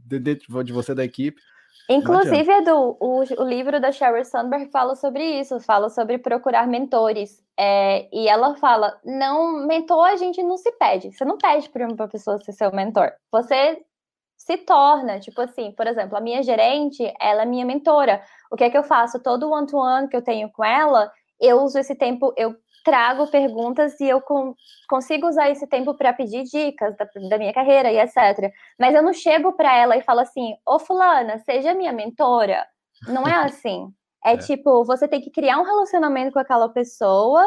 dentro de você da equipe. Inclusive, Edu, o, o livro da Sheryl Sandberg fala sobre isso, fala sobre procurar mentores. É, e ela fala: não, mentor a gente não se pede. Você não pede para uma pessoa ser seu mentor. Você se torna, tipo assim, por exemplo, a minha gerente, ela é minha mentora. O que é que eu faço? Todo one-to-one -one que eu tenho com ela, eu uso esse tempo, eu trago perguntas e eu com, consigo usar esse tempo para pedir dicas da, da, minha carreira e etc. Mas eu não chego para ela e falo assim: Ô, Fulana, seja minha mentora. Não é assim. É, é, tipo, você tem que criar um relacionamento com aquela pessoa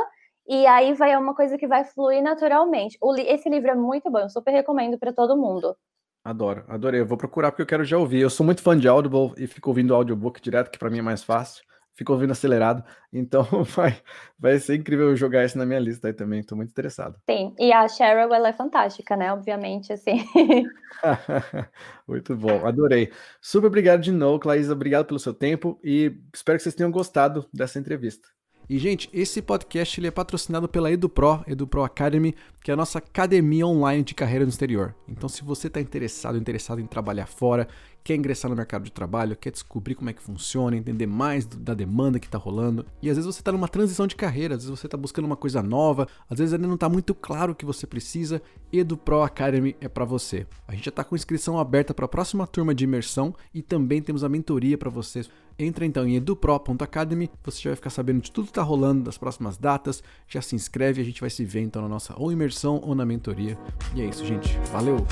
e aí vai uma coisa que vai fluir naturalmente. O, esse livro é muito bom, eu super recomendo para todo mundo. Adoro, adorei. Eu vou procurar porque eu quero já ouvir. Eu sou muito fã de Audible e fico ouvindo audiobook direto, que para mim é mais fácil fico ouvindo acelerado. Então vai, vai ser incrível jogar isso na minha lista aí também. Estou muito interessado. Sim, e a Cheryl ela é fantástica, né? Obviamente, assim. muito bom, adorei. Super obrigado de novo, Claísa. Obrigado pelo seu tempo e espero que vocês tenham gostado dessa entrevista. E, gente, esse podcast ele é patrocinado pela EduPro, EduPro Academy, que é a nossa academia online de carreira no exterior. Então, se você está interessado, interessado em trabalhar fora, quer ingressar no mercado de trabalho, quer descobrir como é que funciona, entender mais da demanda que está rolando. E às vezes você está numa transição de carreira, às vezes você está buscando uma coisa nova, às vezes ainda não está muito claro o que você precisa. Edu Pro Academy é para você. A gente já está com inscrição aberta para a próxima turma de imersão e também temos a mentoria para vocês. Entra então em edupro.academy, você já vai ficar sabendo de tudo que está rolando, das próximas datas. Já se inscreve, a gente vai se ver então na nossa ou imersão ou na mentoria. E é isso, gente. Valeu!